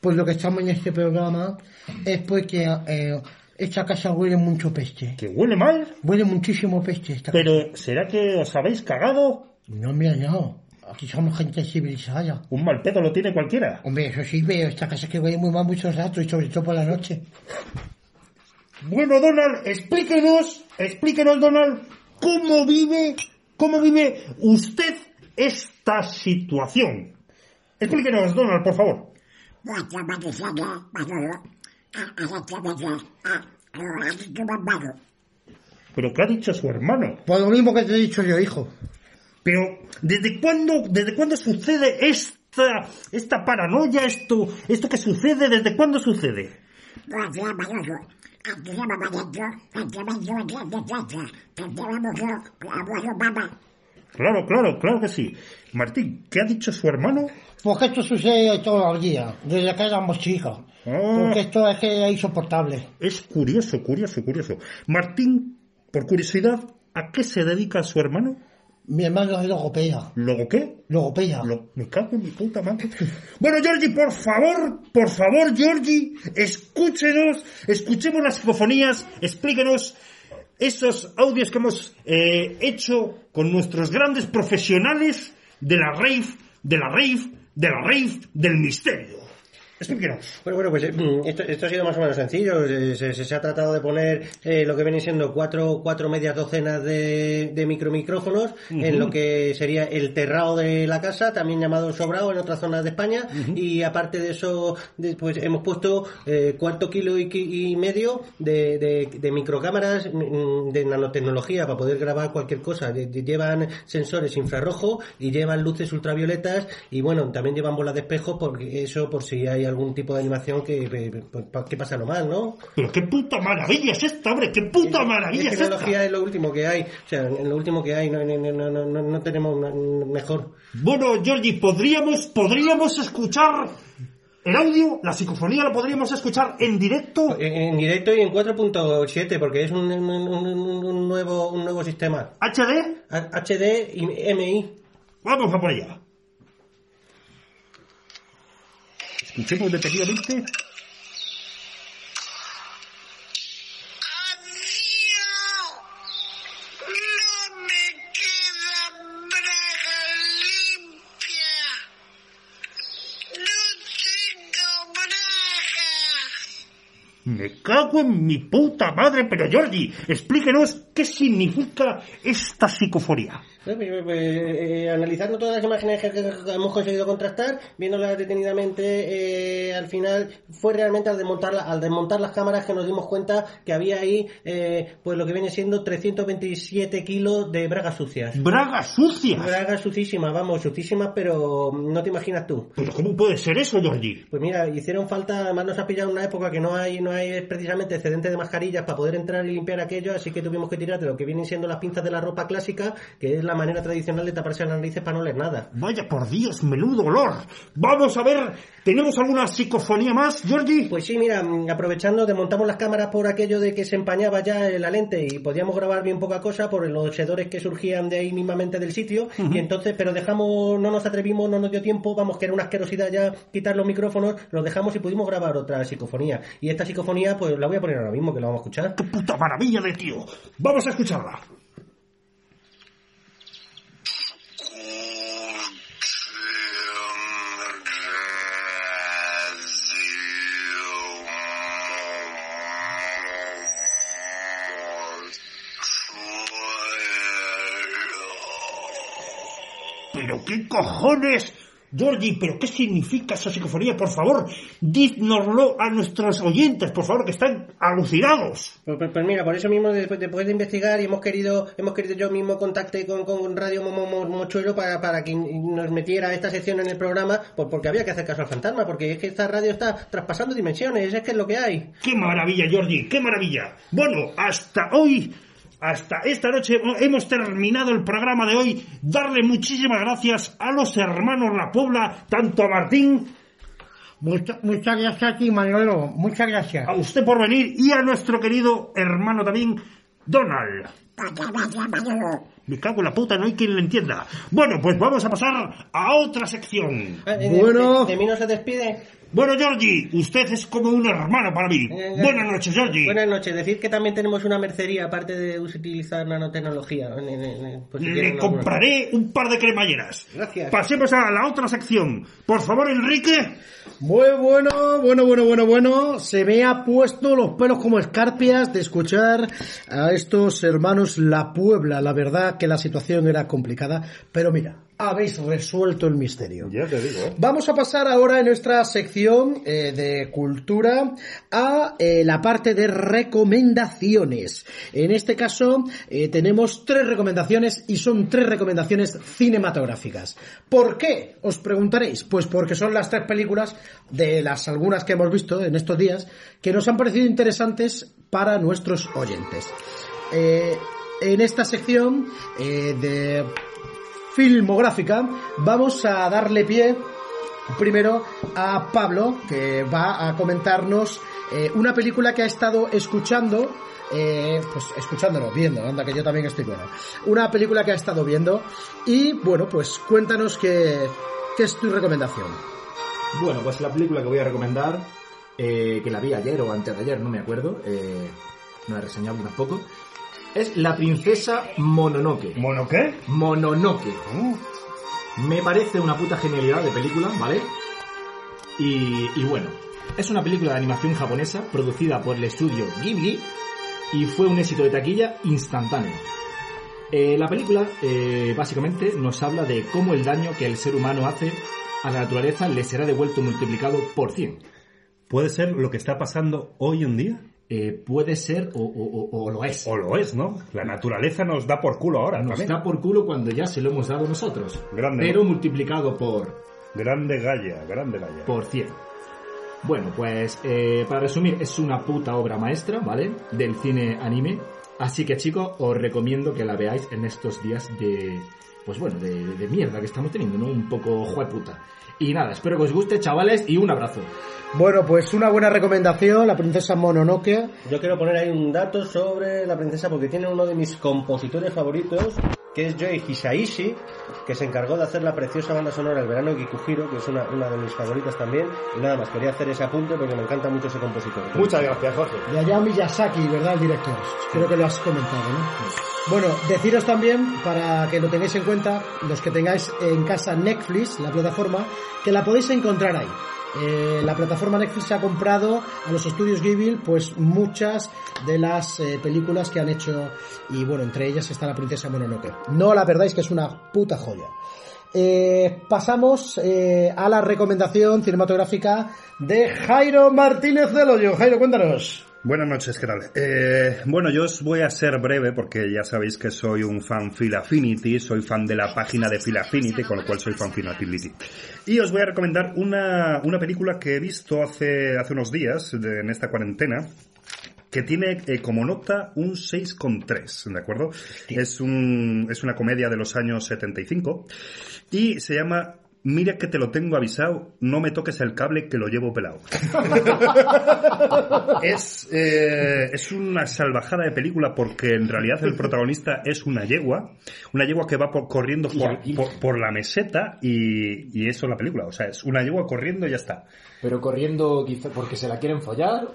por lo que estamos en este programa, es porque... Eh, esta casa huele mucho peste. ¿Que huele mal? Huele muchísimo peste esta Pero, ¿será que os habéis cagado? No me ha hallado aquí somos gente civilizada. Un mal pedo lo tiene cualquiera. Hombre, eso sí, veo esta casa que huele muy mal muchos ratos y sobre todo por la noche. Bueno, Donald, explíquenos, explíquenos, Donald, cómo vive, cómo vive usted esta situación. Explíquenos, Donald, por favor. Pero ¿qué ha dicho su hermano? Pues lo mismo que te he dicho yo, hijo. Pero, ¿desde cuándo, desde cuándo sucede esta, esta paranoia, esto, esto que sucede, desde cuándo sucede? Claro, claro, claro que sí. Martín, ¿qué ha dicho su hermano? Pues porque esto sucede todo el día, desde que éramos chicos. Ah, porque esto es que es insoportable. Es curioso, curioso, curioso. Martín, por curiosidad, ¿a qué se dedica su hermano? Mi hermano es logopeya. ¿Logo qué? Logopeya. Lo... Me cago en mi puta madre. bueno, Georgie, por favor, por favor, Georgie, escúchenos, escuchemos las fofonías, explíquenos esos audios que hemos eh, hecho con nuestros grandes profesionales de la rave, de la rave, de la rave del misterio. Bueno, bueno, pues eh, mm, esto, esto, ha sido más o menos sencillo. Eh, se, se, ha tratado de poner eh, lo que vienen siendo cuatro, cuatro medias docenas de, de micromicrófonos uh en lo que sería el terrado de la casa, también llamado sobrado en otras zonas de España. Y aparte de eso, pues hemos puesto eh, cuarto kilo y, y medio de, de, de, microcámaras mm, mm, de nanotecnología para poder grabar cualquier cosa. Llevan sensores infrarrojo y llevan luces ultravioletas y bueno, también llevan bolas de espejo porque eso por si hay algún tipo de animación eh, pues, que, pasa lo mal, ¿no? Pero qué puta maravilla es esta, hombre, qué puta maravilla es. La tecnología es lo último que hay, o sea, en lo último que hay, no, no, no, no, tenemos mejor. Bueno, Georgie, podríamos, podríamos escuchar el audio, la psicofonía lo podríamos escuchar en directo. En, directo y en 4.7, porque es un, un, nuevo, un nuevo sistema. ¿HD? HD y MI. Vamos a por allá. Escuchemos detenidamente. Me cago en mi puta madre, pero Jordi, explíquenos qué significa esta psicofonía. Pues, eh, eh, analizando todas las imágenes que hemos conseguido contrastar, viéndolas detenidamente, eh, al final fue realmente al desmontar, la, al desmontar las cámaras que nos dimos cuenta que había ahí, eh, pues lo que viene siendo 327 kilos de bragas sucias. ¿Bragas sucias? Bragas sucísimas, vamos, sucísimas, pero no te imaginas tú. ¿Pero cómo puede ser eso, Jordi? Pues mira, hicieron falta, además nos ha pillado una época que no hay, no hay precisamente excedente de mascarillas para poder entrar y limpiar aquello, así que tuvimos que tirar de lo que vienen siendo las pinzas de la ropa clásica, que es la la manera tradicional de taparse las narices para no oler nada. Vaya por Dios, menudo olor. Vamos a ver, ¿tenemos alguna psicofonía más, Georgie? Pues sí, mira, mm, aprovechando, desmontamos las cámaras por aquello de que se empañaba ya la lente y podíamos grabar bien poca cosa por los hedores que surgían de ahí mismamente del sitio. Uh -huh. Y entonces, pero dejamos, no nos atrevimos, no nos dio tiempo, vamos, que era una asquerosidad ya quitar los micrófonos, los dejamos y pudimos grabar otra psicofonía. Y esta psicofonía, pues la voy a poner ahora mismo, que la vamos a escuchar. ¡Qué puta maravilla de tío! ¡Vamos a escucharla! Qué cojones? Georgie, ¿pero qué significa esa psicofonía? Por favor, dígnoslo a nuestros oyentes, por favor, que están alucinados. Pues, pues- pues mira, por eso mismo después, después de investigar y hemos querido, hemos querido yo mismo contacté con, con Radio Mochuelo para, para que nos metiera esta sección en el programa, pues porque había que hacer caso al fantasma, porque es que esta radio está traspasando dimensiones, es que es lo que hay. ¡Qué maravilla, Georgie! ¡Qué maravilla! Bueno, hasta hoy, hasta esta noche hemos terminado el programa de hoy. Darle muchísimas gracias a los hermanos La Puebla, tanto a Martín, Mucha- muchas gracias a ti, Manolo. Muchas gracias. a usted por venir y a nuestro querido hermano también, Donald. Me cago en la puta, no hay quien le entienda. Bueno, pues vamos a pasar a otra sección. Ah, de- de- Bueno. De, de mí no se despide. Bueno, Georgie, usted es como un hermano para mí. Eh, Buenas noches, Georgie. Buenas noches. Decir que también tenemos una mercería, aparte de utilizar nanotecnología. Pues si Le alguna. compraré un par de cremalleras. Gracias. Pasemos a la otra sección. Por favor, Enrique. Muy bueno, bueno, bueno, bueno, bueno. Se me ha puesto los pelos como escarpias de escuchar a estos hermanos La Puebla. La verdad que la situación era complicada, pero mira, habéis resuelto el misterio. Ya te digo, ¿eh? Vamos a pasar ahora en nuestra sección eh, de cultura a eh, la parte de recomendaciones. En este caso eh, tenemos tres recomendaciones y son tres recomendaciones cinematográficas. ¿Por qué? Os preguntaréis. Pues porque son las tres películas de las algunas que hemos visto en estos días que nos han parecido interesantes para nuestros oyentes. En esta sección de filmográfica vamos a darle pie primero a Pablo que va a comentarnos eh, una película que ha estado escuchando eh, pues escuchándolo, viendo, anda que yo también estoy bueno. Una película que ha estado viendo y bueno, pues cuéntanos qué, qué es tu recomendación. Bueno, pues la película que voy a recomendar, eh, que la vi ayer o antes de ayer, no me acuerdo, eh, no he reseñado tampoco, es La princesa Mononoke. ¿Mono qué? Mononoke. Me parece una puta genialidad de película, ¿vale? Y, y bueno, es una película de animación japonesa producida por el estudio Ghibli y fue un éxito de taquilla instantáneo. Eh, la película eh, básicamente nos habla de cómo el daño que el ser humano hace a la naturaleza le será devuelto multiplicado por 100. ¿Puede ser lo que está pasando hoy en día? Eh, puede ser o, o- o- lo es. O lo es, ¿no? La naturaleza nos da por culo ahora. Nos también. da por culo cuando ya se lo hemos dado nosotros. Grande, Pero multiplicado por Grande Gaia, grande Gaia. por 100. Bueno, pues eh, para resumir, es una puta obra maestra, ¿vale? Del cine anime. Así que chicos, os recomiendo que la veáis en estos días de... Pues bueno, de, de- de mierda que estamos teniendo, ¿no? Un poco jueputa. Y nada, espero que os guste, chavales, y un abrazo. Bueno, pues una buena recomendación, La princesa Mononoke. Yo quiero poner ahí un dato sobre la princesa porque tiene uno de mis compositores favoritos, que es Joe Hisaishi, que se encargó de hacer la preciosa banda sonora El verano de Kikuhiro, que es una, una de mis favoritas también. Y nada más, quería hacer ese apunte porque me encanta mucho ese compositor. Muchas gracias, Jorge. De Hayao Miyazaki, ¿verdad? El director. Creo que lo has comentado, ¿no? Bueno, deciros también, para que lo tengáis en cuenta, los que tengáis en casa Netflix, la plataforma, que la podéis encontrar ahí. Eh, la plataforma Netflix ha comprado a los estudios Ghibli pues muchas de las eh, películas que han hecho y bueno, entre ellas está La princesa Mononoke. No la perdáis que es una puta joya. Eh, pasamos eh, a la recomendación cinematográfica de Jairo Martínez del Hoyo. Jairo, cuéntanos. Buenas noches, ¿qué tal? Eh, bueno, yo os voy a ser breve porque ya sabéis que soy un fan Phil Affinity, soy fan de la página de Phil Affinity, con lo cual soy fan Phil Affinity. Y os voy a recomendar una, una película que he visto hace, hace unos días, de- en esta cuarentena, que tiene eh, como nota un 6,3, ¿de acuerdo? Es, un, es una comedia de los años 75 y se llama Mira que te lo tengo avisado, no me toques el cable que lo llevo pelado. es, eh, es una salvajada de película porque en realidad el protagonista es una yegua, una yegua que va por- corriendo por, por- por la meseta y, y eso es la película. O sea, es una yegua corriendo y ya está. Pero corriendo quizá porque se la quieren follar.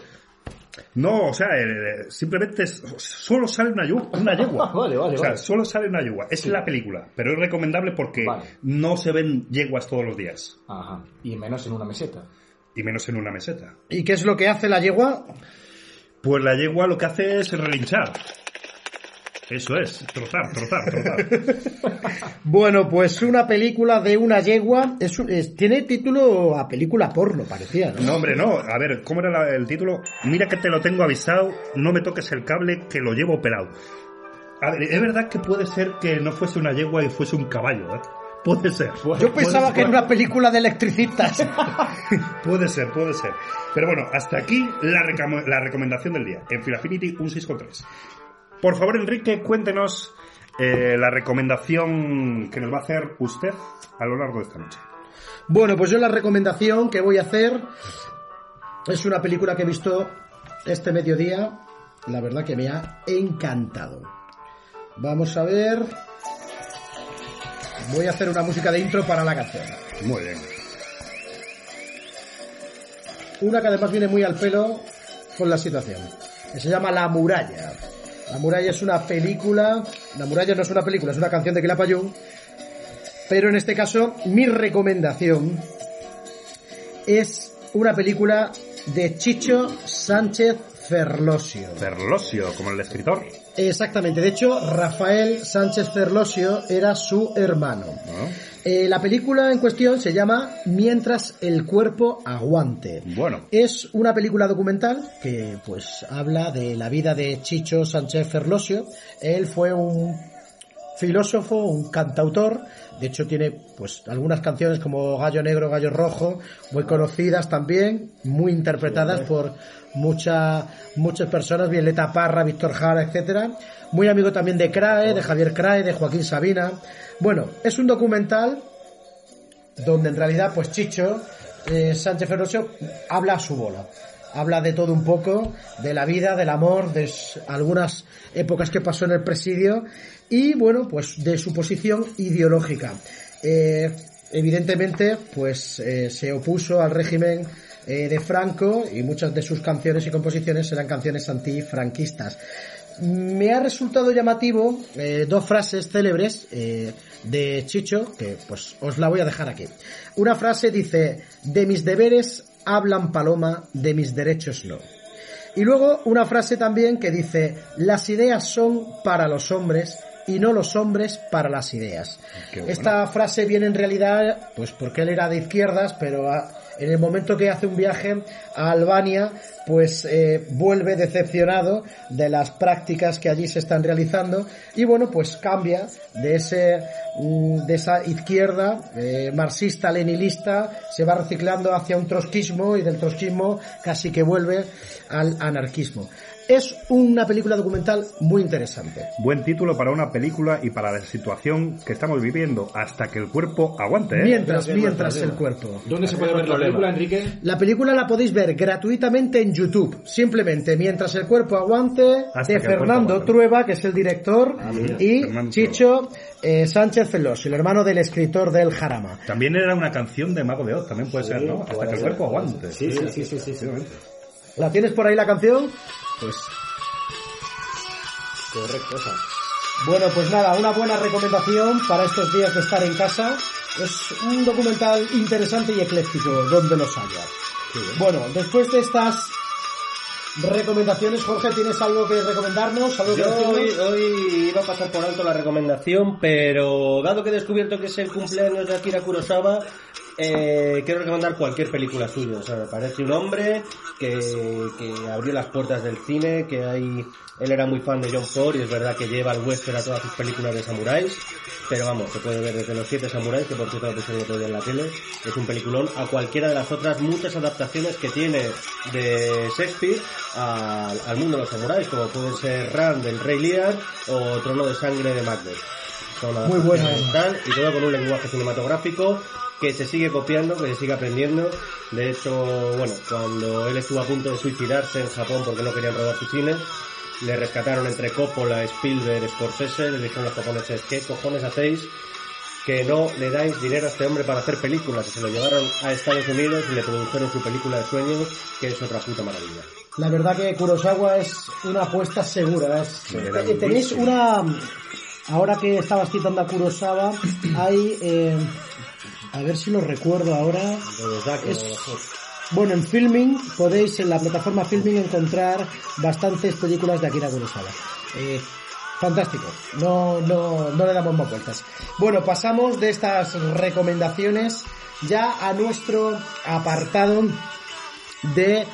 No, o sea, eh, simplemente es- solo sale una yegua. Una yegua. Vale, vale, o sea, vale. solo sale una yegua. Es la película, pero es recomendable porque Vale. no se ven yeguas todos los días. Ajá. Y menos en una meseta. Y menos en una meseta. ¿Y qué es lo que hace la yegua? Pues la yegua lo que hace es relinchar. Eso es, trozar, trozar, trozar. Bueno, pues una película de una yegua. Es, tiene título a película porno, parecía. ¿no? No, hombre, no. A ver, ¿cómo era la- el título? Mira que te lo tengo avisado, no me toques el cable, que lo llevo pelado. A ver, es verdad que puede ser que no fuese una yegua y fuese un caballo, ¿eh? Puede ser. Yo pensaba que era una película de electricistas. Puede ser, puede ser. Pero bueno, hasta aquí la, la recomendación del día. En Filafinity, un 6,3. Por favor, Enrique, cuéntenos eh, la recomendación que nos va a hacer usted a lo largo de esta noche. Bueno, pues yo la recomendación que voy a hacer es una película que he visto este mediodía. La verdad que me ha encantado. Vamos a ver. Voy a hacer una música de intro para la canción. Muy bien. Una que además viene muy al pelo con la situación. Que se llama La Muralla. La Muralla es una película. La Muralla no es una película, es una canción de Quilapayún. Pero en este caso, mi recomendación es una película de Chicho Sánchez Ferlosio. Ferlosio, como el escritor. Exactamente, de hecho, Rafael Sánchez Ferlosio era su hermano. ¿no? Eh, la película en cuestión se llama Mientras el cuerpo aguante. Bueno, Es una película documental que pues habla de la vida de Chicho Sánchez Ferlosio. Él fue un filósofo, un cantautor. De hecho tiene pues algunas canciones como Gallo Negro, Gallo Rojo, muy conocidas también, muy interpretadas por mucha, muchas personas, Violeta Parra, Víctor Jara, etcétera. Muy amigo también de Crae, de Javier Crae, de Joaquín Sabina. Bueno, es un documental donde en realidad pues Chicho eh, Sánchez Ferrosio habla a su bola. Habla de todo un poco, de la vida, del amor, de algunas épocas que pasó en el presidio y bueno, pues de su posición ideológica. Eh, evidentemente, pues eh, se opuso al régimen de Franco y muchas de sus canciones y composiciones eran canciones antifranquistas. Me ha resultado llamativo eh, dos frases célebres eh, de Chicho, que pues os la voy a dejar aquí. Una frase dice, de mis deberes hablan paloma, de mis derechos no. Y luego una frase también que dice, las ideas son para los hombres y no los hombres para las ideas. Bueno. Esta frase viene en realidad, pues porque él era de izquierdas, pero a- en el momento que hace un viaje a Albania, pues eh, vuelve decepcionado de las prácticas que allí se están realizando y bueno, pues cambia de ese mm, de esa izquierda eh, marxista leninista, se va reciclando hacia un trotskismo y del trotskismo casi que vuelve al anarquismo. Es una película documental muy interesante. buen título para una película y para la situación que estamos viviendo hasta que el cuerpo aguante, ¿eh? Mientras, mientras el cuerpo. ¿Dónde se puede ver la película, Enrique? La película la podéis ver gratuitamente en YouTube, simplemente mientras el cuerpo aguante, Hasta de Fernando aguante. Trueba, que es el director, y Fernando Chicho eh, Sánchez Felosi, el hermano del escritor del Jarama. También era una canción de Mago de Oz, también puede ser, ¿no? Hasta que el cuerpo aguante. Sí, sí, sí, sí, sí, sí. ¿La tienes por ahí la canción? Pues Correcto, esa. Bueno, pues nada, una buena recomendación para estos días de estar en casa. Es un documental interesante y ecléctico, donde los haya. Bueno, después de estas recomendaciones, Jorge, ¿tienes algo que recomendarnos? ¿Algo que Yo hoy, hoy iba a pasar por alto la recomendación, pero dado que he descubierto que es el cumpleaños de Akira Kurosawa, eh, quiero recomendar cualquier película suya. O sea, me parece un hombre que, que abrió las puertas del cine, que hay, él era muy fan de John Ford y es verdad que lleva el western a todas sus películas de samuráis, pero vamos, se puede ver desde los siete samuráis, que por cierto lo puse el otro día en la tele, es un peliculón, a cualquiera de las otras muchas adaptaciones que tiene de Shakespeare al, al mundo de los samuráis, como puede ser Ran del Rey Lear o Trono de Sangre de Macbeth. Son Muy tal, y todo con un lenguaje cinematográfico que se sigue copiando, que se sigue aprendiendo. De hecho, bueno, cuando él estuvo a punto de suicidarse en Japón porque no querían robar su cine, le rescataron entre Coppola, Spielberg, Scorsese, le dijeron los japoneses, ¿qué cojones hacéis? Que no le dais dinero a este hombre para hacer películas. Y se lo llevaron a Estados Unidos y le produjeron su película de sueños, que es otra puta maravilla. La verdad que Kurosawa es una apuesta segura. es- Tenéis una... Ahora que estabas citando a Kurosawa, hay... eh, a ver si lo recuerdo ahora. Es- Bueno, en Filming podéis en la plataforma Filming encontrar bastantes películas de Akira Kurosawa. Eh, Fantástico. No, no, no le damos más vueltas. Bueno, pasamos de estas recomendaciones ya a nuestro apartado de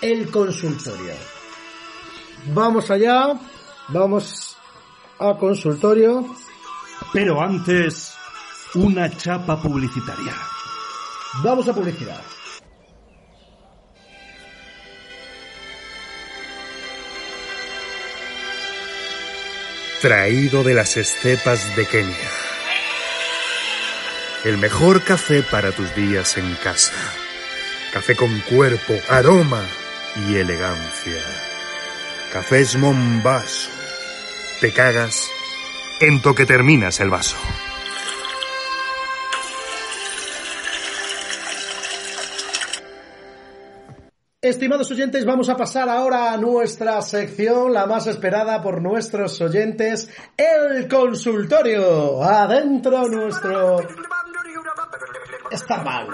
el consultorio. Vamos allá. Vamos a consultorio. Pero antes, una chapa publicitaria. Vamos a publicidad. Traído de las estepas de Kenia. El mejor café para tus días en casa. Café con cuerpo, aroma y elegancia. Cafés Mombaso. Te cagas en que terminas el vaso. Estimados oyentes, vamos a pasar ahora a nuestra sección, la más esperada por nuestros oyentes, el consultorio. Adentro nuestro Starman.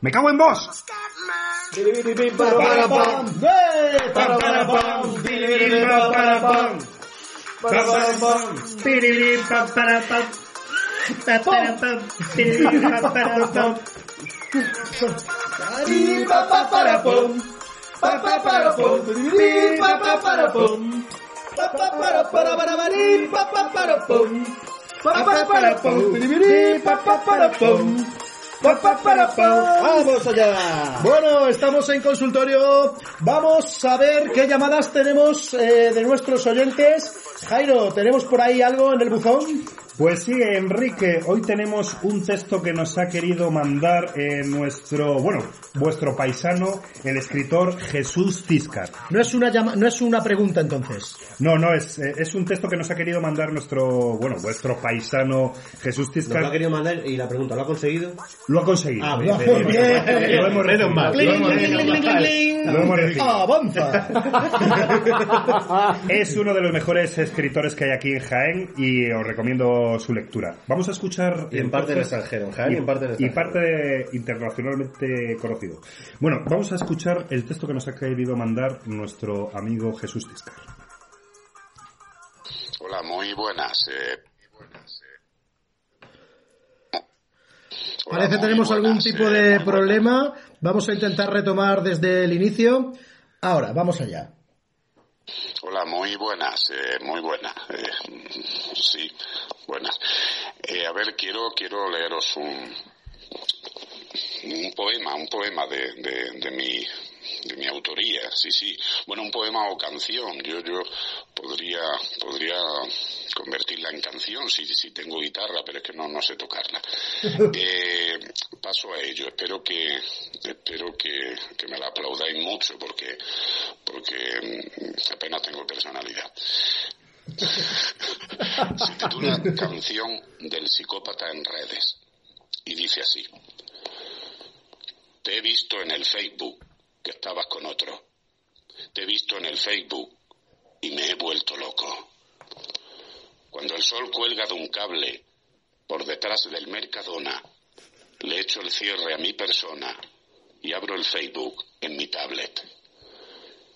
¡Me cago en vos! Vamos allá. Bueno, estamos en consultorio. Vamos a ver qué llamadas tenemos eh, de nuestros oyentes. Jairo, ¿tenemos por ahí algo en el buzón? Pues sí, Enrique, hoy tenemos un texto que nos ha querido mandar eh, nuestro, bueno, vuestro paisano, el escritor Jesús Tiscar. No es una llama- no es una pregunta entonces. No, no, es, eh, es un texto que nos ha querido mandar nuestro, bueno, vuestro paisano Jesús Nos Tiscar. lo ha querido mandar y la pregunta, ¿lo ha conseguido? Lo ha conseguido. Ah, bien, bien, bien. Lo hemos recibido. mal. Lo hemos. Avanza. Es uno de los mejores escritores que hay aquí en Jaén y os recomiendo su lectura. Vamos a escuchar... Y en parte del extranjero, en Jaén y en parte del y extranjero. parte internacionalmente conocido. Bueno, vamos a escuchar el texto que nos ha querido mandar nuestro amigo Jesús Tiscar. Hola, muy buenas. eh. Hola, Parece tenemos algún tipo eh, de problema. Vamos a intentar retomar desde el inicio. Ahora, vamos allá. Hola, muy buenas, eh, muy buenas. eh, sí, buenas. Eh, a ver, quiero, quiero leeros un, un poema, un poema de, de, de mi de mi autoría, sí, sí. Bueno, un poema o canción. Yo, yo podría, podría convertirla en canción si, si tengo guitarra, pero es que no, no sé tocarla. Eh, paso a ello. Espero que, espero que, que me la aplaudáis mucho porque, porque mm, apenas tengo personalidad. Se titula Canción del psicópata en redes y dice así. Te he visto en el Facebook que estabas con otro. Te he visto en el Facebook y me he vuelto loco. Cuando el sol cuelga de un cable por detrás del Mercadona, le echo el cierre a mi persona y abro el Facebook en mi tablet.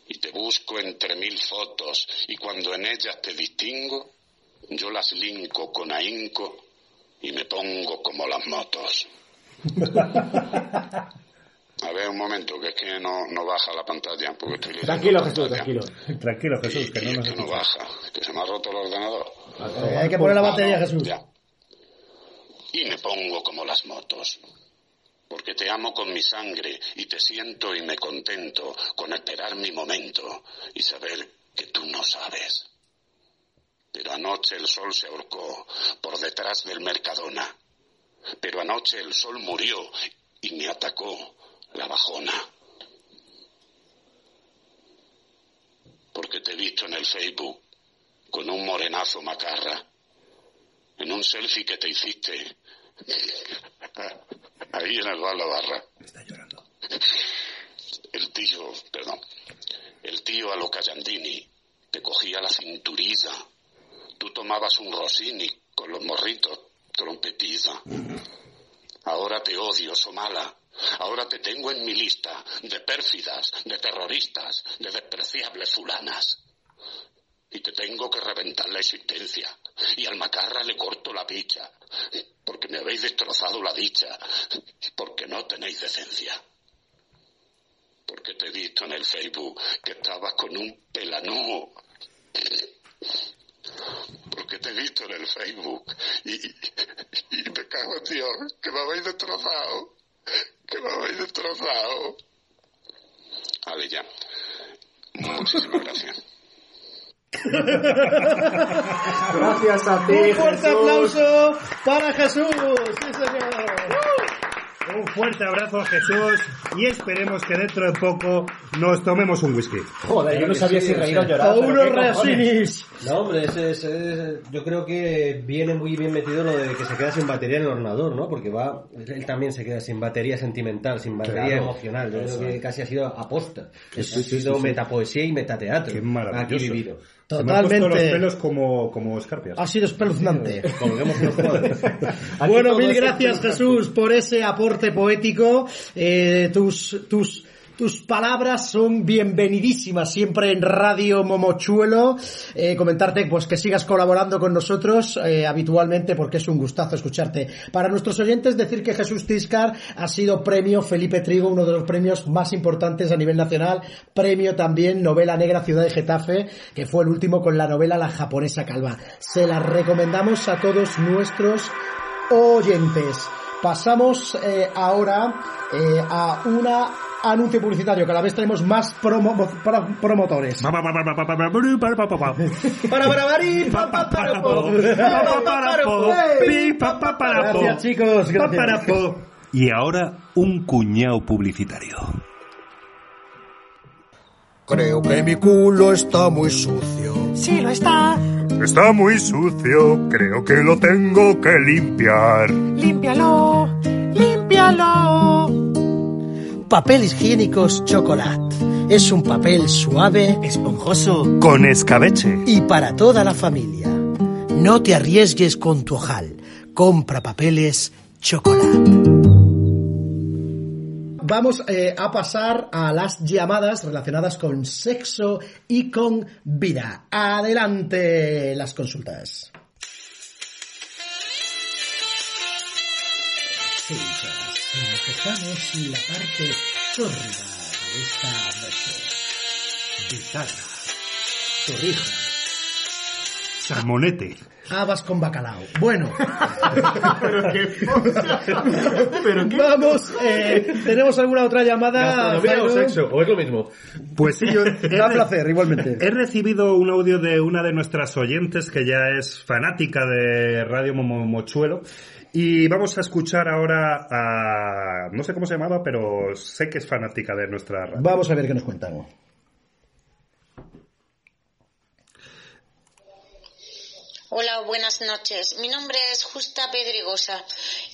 Y te busco entre mil fotos y cuando en ellas te distingo, yo las linko con ahínco y me pongo como las motos. A ver, un momento, que es que no, no baja la pantalla porque estoy Tranquilo, Jesús, tranquilo. Tranquilo, Jesús, que no es nos que no baja, que se me ha roto el ordenador. Eh, hay que poner la Ah, batería, no, Jesús. ya. Y me pongo como las motos. Porque te amo con mi sangre y te siento y me contento con esperar mi momento y saber que tú no sabes. Pero anoche el sol se ahorcó por detrás del Mercadona. Pero anoche el sol murió y me atacó la bajona. Porque te he visto en el Facebook con un morenazo macarra, en un selfie que te hiciste ahí en el bar La Barra. Está llorando. El tío, perdón, el tío a lo Callandini te cogía la cinturiza. Tú tomabas un Rossini con los morritos, trompetiza. Ahora te odio, Somala. Ahora te tengo en mi lista de pérfidas, de terroristas, de despreciables fulanas. y te tengo que reventar la existencia. Y al macarra le corto la picha, porque me habéis destrozado la dicha, porque no tenéis decencia. Porque te he visto en el Facebook que estabas con un pelanú. Porque te he visto en el Facebook y, y me cago en Dios, que me habéis destrozado, que me habéis destrozado. Vale, ya. Muchísimas gracias. Gracias a ti, Un fuerte Jesús. aplauso para Jesús. Sí, señor. Un fuerte abrazo a Jesús y esperemos que dentro de poco nos tomemos un whisky. Joder, yo no sabía Sí, si reír o llorar. O unos reasinis. No, hombre, ese, ese- yo creo que viene muy bien metido lo de que se queda sin batería en el ordenador, ¿no? Porque va, él también se queda sin batería sentimental, sin batería Claro. emocional. Yo creo que casi ha sido aposta. Sí, ha sido sí, sí. metapoesía y metateatro. Qué maravilloso. Aquí vivido. Se me han puesto los Totalmente. pelos como, como escarpias. Ha sido espeluznante. Bueno, mil gracias. Jesús por ese aporte poético. Eh, tus, tus, tus palabras son bienvenidísimas siempre en Radio Momochuelo. Eh, comentarte pues que sigas colaborando con nosotros eh, habitualmente porque es un gustazo escucharte. Para nuestros oyentes decir que Jesús Tiscar ha sido premio Felipe Trigo, uno de los premios más importantes a nivel nacional. Premio también Novela Negra Ciudad de Getafe, que fue el último con la novela La japonesa calva. Se la recomendamos a todos nuestros oyentes. Pasamos eh, ahora a una anuncio publicitario. Cada vez tenemos más promotores. Gracias, chicos. Y ahora un cuñado publicitario. Creo que mi culo está muy sucio. Sí, lo está. Está muy sucio, creo que lo tengo que limpiar. Límpialo. Papel higiénicos chocolate. Es un papel suave, esponjoso Con escabeche. y para toda la familia. No te arriesgues con tu ojal. Compra papeles chocolate. Vamos eh, a pasar a las llamadas relacionadas con sexo y con vida. Adelante las consultas. Sí, chicas, empezamos la parte chorra de esta noche. Bizarra, torrija, Salmonete. habas con bacalao. Bueno, Pero qué Pero qué vamos, eh, ¿tenemos alguna otra llamada? ¿Gastronomía o sexo? ¿O es lo mismo? Pues sí, yo Da placer, igualmente. He recibido un audio de una de nuestras oyentes que ya es fanática de Radio Momo- Mochuelo y vamos a escuchar ahora a... no sé cómo se llamaba, pero sé que es fanática de nuestra radio. Vamos a ver qué nos cuentan. Hola, buenas noches. Mi nombre es Justa Pedregosa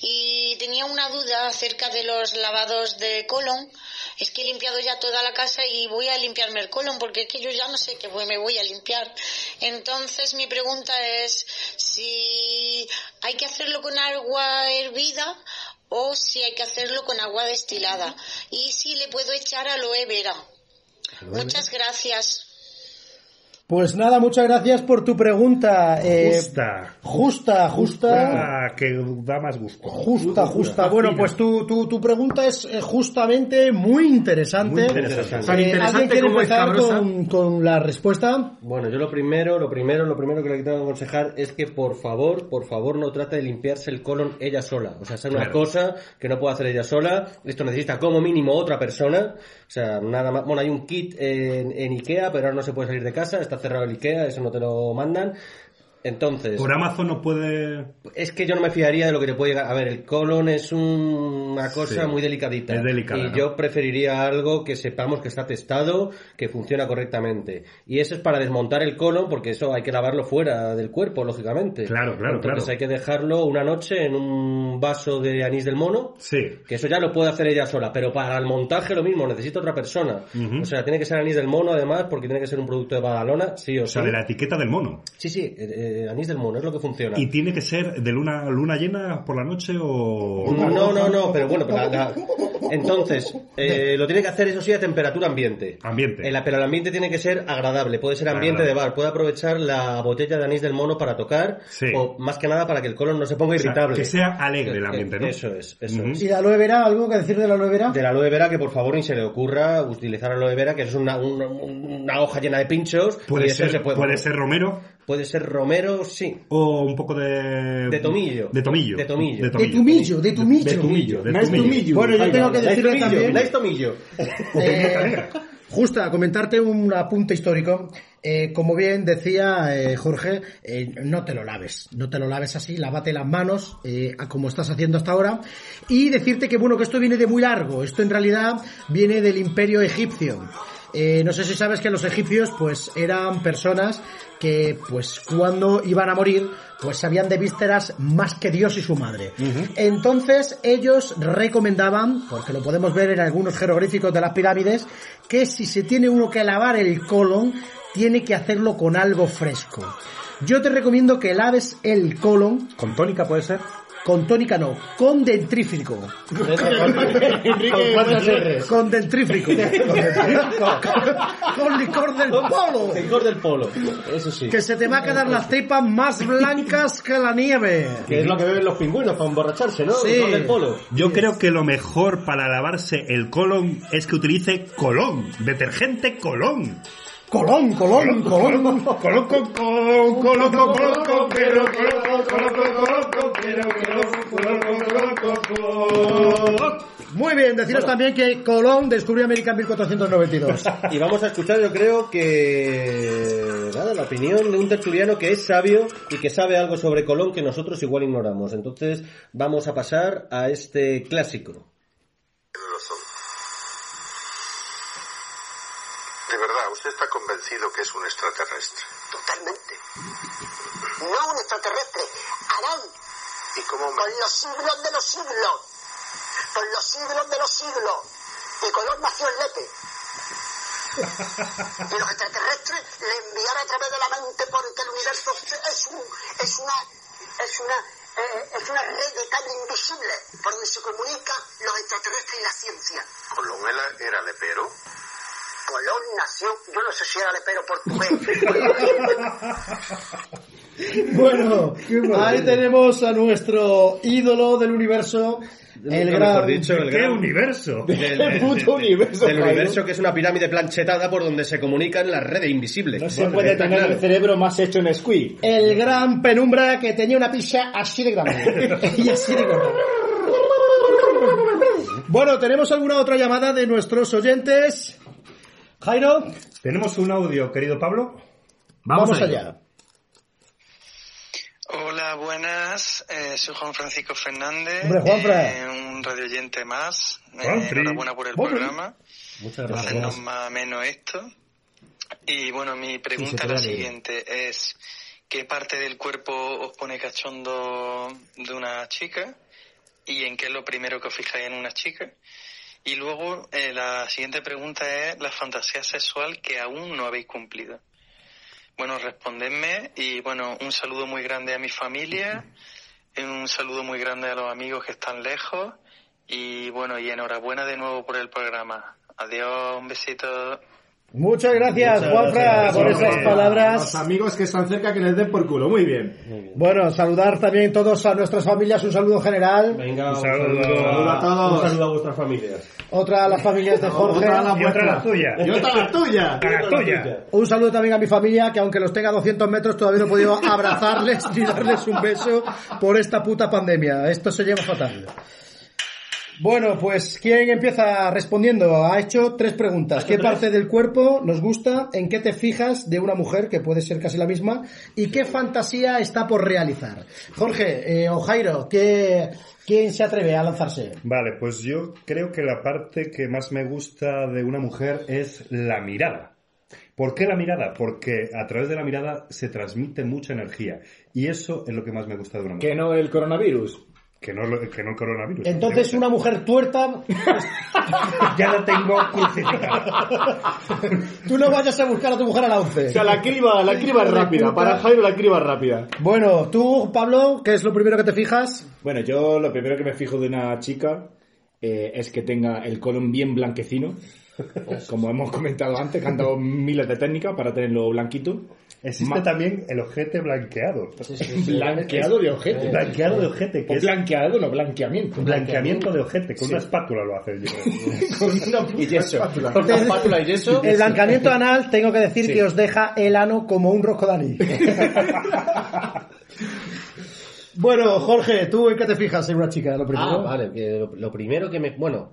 y tenía una duda acerca de los lavados de colon. Es que he limpiado ya toda la casa y voy a limpiarme el colon porque es que yo ya no sé qué me voy a limpiar. Entonces mi pregunta es si hay que hacerlo con agua hervida o si hay que hacerlo con agua destilada y si le puedo echar aloe vera. Muchas gracias. Pues nada, muchas gracias por tu pregunta. eh, Justa. Justa, justa. Ah, que da más gusto. Justa, justa. Bueno, pues tu, tu, tu pregunta es eh, justamente muy interesante. Muy interesante. Eh, interesante ¿Alguien quiere empezar con, con la respuesta? Bueno, yo lo primero, lo primero, lo primero que le tengo que aconsejar es que por favor, por favor no trate de limpiarse el colon ella sola. O sea, es una Claro. cosa que no puede hacer ella sola. Esto necesita como mínimo otra persona. O sea, nada más. Bueno, hay un kit en, en Ikea, pero ahora no se puede salir de casa. Está cerrado el Ikea, eso no te lo mandan. Entonces, Por Amazon no puede... es que yo no me fiaría de lo que te puede llegar. A ver, el colon es un- una cosa Sí. muy delicadita. Es delicada, Y ¿no? yo preferiría algo que sepamos que está testado, que funciona correctamente. Y eso es para desmontar el colon, porque eso hay que lavarlo fuera del cuerpo, lógicamente. Claro, claro, Entonces claro. hay que dejarlo una noche en un vaso de anís del mono. Sí. Que eso ya lo puede hacer ella sola, pero para el montaje lo mismo, necesita otra persona. O sea, tiene que ser anís del mono además, porque tiene que ser un producto de Badalona, sí o, O sea, sí. de la etiqueta del mono. Sí, sí, eh, de anís del mono, es lo que funciona. ¿Y tiene que ser de luna, luna llena por la noche o...? No, no, no, pero bueno, pero la- la- entonces, eh, lo tiene que hacer eso sí a temperatura ambiente. Ambiente. Eh, la- pero el ambiente tiene que ser agradable, puede ser ambiente Agradable. de bar, puede aprovechar la botella de anís del mono para tocar, Sí. o más que nada para que el colon no se ponga O sea, irritable. que sea alegre el ambiente, ¿no? Eso es, eso es. ¿Y de aloe vera? ¿Algo que decir de la aloe vera? De la aloe vera, que por favor ni se le ocurra utilizar aloe vera, que es una, una, una hoja llena de pinchos. Puede ser, se puede, puede ser romero Puede ser romero, sí. o un poco de... De tomillo. De tomillo. De tomillo. De De tumillo, de tumillo. De tumillo. de Nice to tumillo. meet you. Bueno, yo tengo que decirle tomillo, también... nice tomillo. Eh, Justa, comentarte un apunte histórico. Eh, como bien decía eh, Jorge, eh, no te lo laves, no te lo laves así, lávate las manos, eh, a como estás haciendo hasta ahora, y decirte que bueno, que esto viene de muy largo, esto en realidad viene del imperio egipcio. Eh, no sé si sabes que los egipcios pues eran personas que pues cuando iban a morir pues sabían de vísceras más que Dios y su madre. Entonces ellos recomendaban, porque lo podemos ver en algunos jeroglíficos de las pirámides, que si se tiene uno que lavar el colon, tiene que hacerlo con algo fresco. Yo te recomiendo que laves el colon ¿Con tónica puede ser? Con tónica no, con dentrífico. Enrique, ¿Cuántas R's? Con dentrífico. con licor del polo. Licor del polo. Eso sí. Que se te va a quedar las tripas más blancas que la nieve. Que es lo que beben los pingüinos para emborracharse, ¿no? Sí. Licor del polo. Yo creo que lo mejor para lavarse el colon es que utilice colón, detergente colón. Colón, colón, colón. Colón, colón, colón, colón, colón, colón, pero, colón, colón, colón, pero, colón, colón, colón, colón. Muy bien, deciros también que Colón descubrió América en 1492. Y vamos a escuchar, yo creo que. Nada, la opinión de un tertuliano que es sabio y que sabe algo sobre Colón que nosotros igual ignoramos. Entonces, vamos a pasar a este clásico. De verdad, ¿usted está convencido que es un extraterrestre? Totalmente. No un extraterrestre, Arán, ¿Y cómo me... con los siglos de los siglos. Con los siglos de los siglos. Y Colón nació en Lepe. Y los extraterrestres le enviaron a través de la mente porque el universo es un, es una, es una, eh, es una red de cable invisible por donde se comunican los extraterrestres y la ciencia. ¿Colón era, era lepero? Colón nació, yo no sé si era lepero portugués. Bueno, ahí tenemos a nuestro ídolo del universo, el gran... mejor dicho, el ¿Qué gran- universo? Del, El puto universo, del universo que es una pirámide planchetada por donde se comunican las redes invisibles. No se puede tener claro. el cerebro más hecho en squid. El gran penumbra que tenía una pizza así de grande. y así de grande. Bueno, ¿tenemos alguna otra llamada de nuestros oyentes? Jairo, ¿Tenemos un audio, querido Pablo? vamos, allá. Hola, buenas. Eh, soy Juan Francisco Fernández. Hombre, eh, un radioyente más. Eh, enhorabuena por el programa. Muchas Hacernos más ameno esto. Y bueno, mi pregunta es la siguiente. Es, ¿qué parte del cuerpo os pone cachondo de una chica? ¿Y en qué es lo primero que os fijáis en una chica? Y luego, eh, la siguiente pregunta es la fantasía sexual que aún no habéis cumplido. Bueno, respondedme y bueno, un saludo muy grande a mi familia, un saludo muy grande a los amigos que están lejos y bueno, y enhorabuena de nuevo por el programa. Adiós, un besito. Muchas gracias, Muchas Juanfra, gracias, por esas Los palabras. amigos que están cerca que les den por culo. Muy bien. Bueno, saludar también todos a nuestras familias, un saludo general. Venga, Un un saludo. saludo, Saludo a todos. Un saludo a vuestras familias. Otra a las familias de Jorge. Otra a la Y otra la vuestra. tuya. Y otra la tuya. A la tuya. Un saludo también a mi familia, que aunque los tenga a 200 metros, todavía no he podido abrazarles ni darles un beso por esta puta pandemia. Esto se lleva fatal. Bueno, pues, ¿quién empieza respondiendo? Ha hecho tres preguntas. ¿Qué parte del cuerpo nos gusta? ¿En qué te fijas de una mujer, que puede ser casi la misma? ¿Y qué fantasía está por realizar? Jorge eh, o Jairo, ¿qué, ¿quién se atreve a lanzarse? Vale, pues yo creo que la parte que más me gusta de una mujer es la mirada. ¿Por qué la mirada? Porque a través de la mirada se transmite mucha energía. Y eso es lo que más me gusta de una mujer. Que no el coronavirus. Que no, que no el coronavirus. Entonces una mujer tuerta, ya la tengo crucificada. tú no vayas a buscar a tu mujer a la O 11. sea, la criba, la criba es rápida. Para Jairo la criba es rápida. Bueno, tú, Pablo, ¿qué es lo primero que te fijas? Bueno, yo lo primero que me fijo de una chica eh, es que tenga el colon bien blanquecino. Como hemos comentado antes, que han dado miles de técnicas para tenerlo blanquito. Existe Ma- también el ojete blanqueado. Blanqueado de ojete. Blanqueado de ojete, que O es blanqueado, no, blanqueamiento. blanqueamiento de ojete. Con Sí. una espátula lo hace yo. Con una Y yeso. espátula. Con una espátula y yeso. El blanqueamiento anal, tengo que decir Sí. que os deja el ano como un rosco de anís. bueno, Jorge, ¿tú en qué te fijas en una chica? Lo primero. Ah, vale, lo primero que me... Bueno,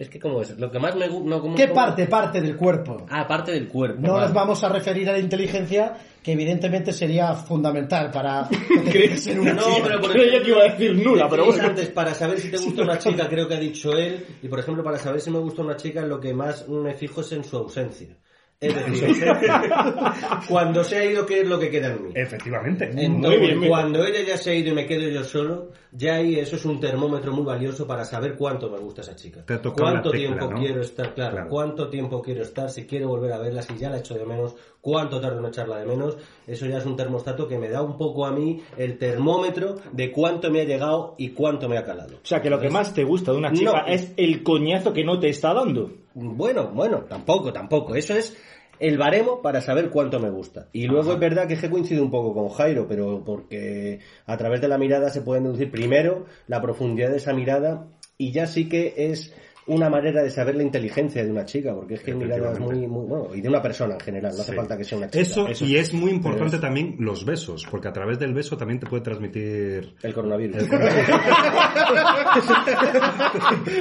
es que como es, lo que más me gusta... No, ¿Qué como- parte? Parte del cuerpo. Ah, parte del cuerpo. No vale. nos vamos a referir a la inteligencia, que evidentemente sería fundamental para ser una No, chica. pero por ejemplo, que iba a decir nula, pero bueno. antes, para saber si te gusta una chica, creo que ha dicho él, y por ejemplo, para saber si me gusta una chica, lo que más me fijo es en su ausencia. Es decir, cuando se ha ido, ¿qué es lo que queda en mí? Efectivamente. Entonces, bien, bien. cuando ella ya se ha ido y me quedo yo solo, ya ahí eso es un termómetro muy valioso para saber cuánto me gusta esa chica. Te Cuánto tecla, tiempo ¿no? quiero estar, claro, Claro. cuánto tiempo quiero estar, si quiero volver a verla, si ya la echo de menos, cuánto tardo en echarla de menos, eso ya es un termostato que me da un poco a mí el termómetro de cuánto me ha llegado y cuánto me ha calado. O sea, que lo que más te gusta de una chica No. es el coñazo que no te está dando. Bueno, bueno, tampoco, tampoco. Eso es el baremo para saber cuánto me gusta. Y luego es verdad que es que coincido un poco con Jairo, pero porque a través de la mirada se pueden deducir primero la profundidad de esa mirada y ya sí que es una manera de saber la inteligencia de una chica, porque es que miradas muy, muy, bueno, y de una persona en general, no hace Sí. falta que sea una chica. Eso, y es muy importante también los besos, porque a través del beso también te puede transmitir El coronavirus.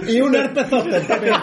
y un herpes zóster también.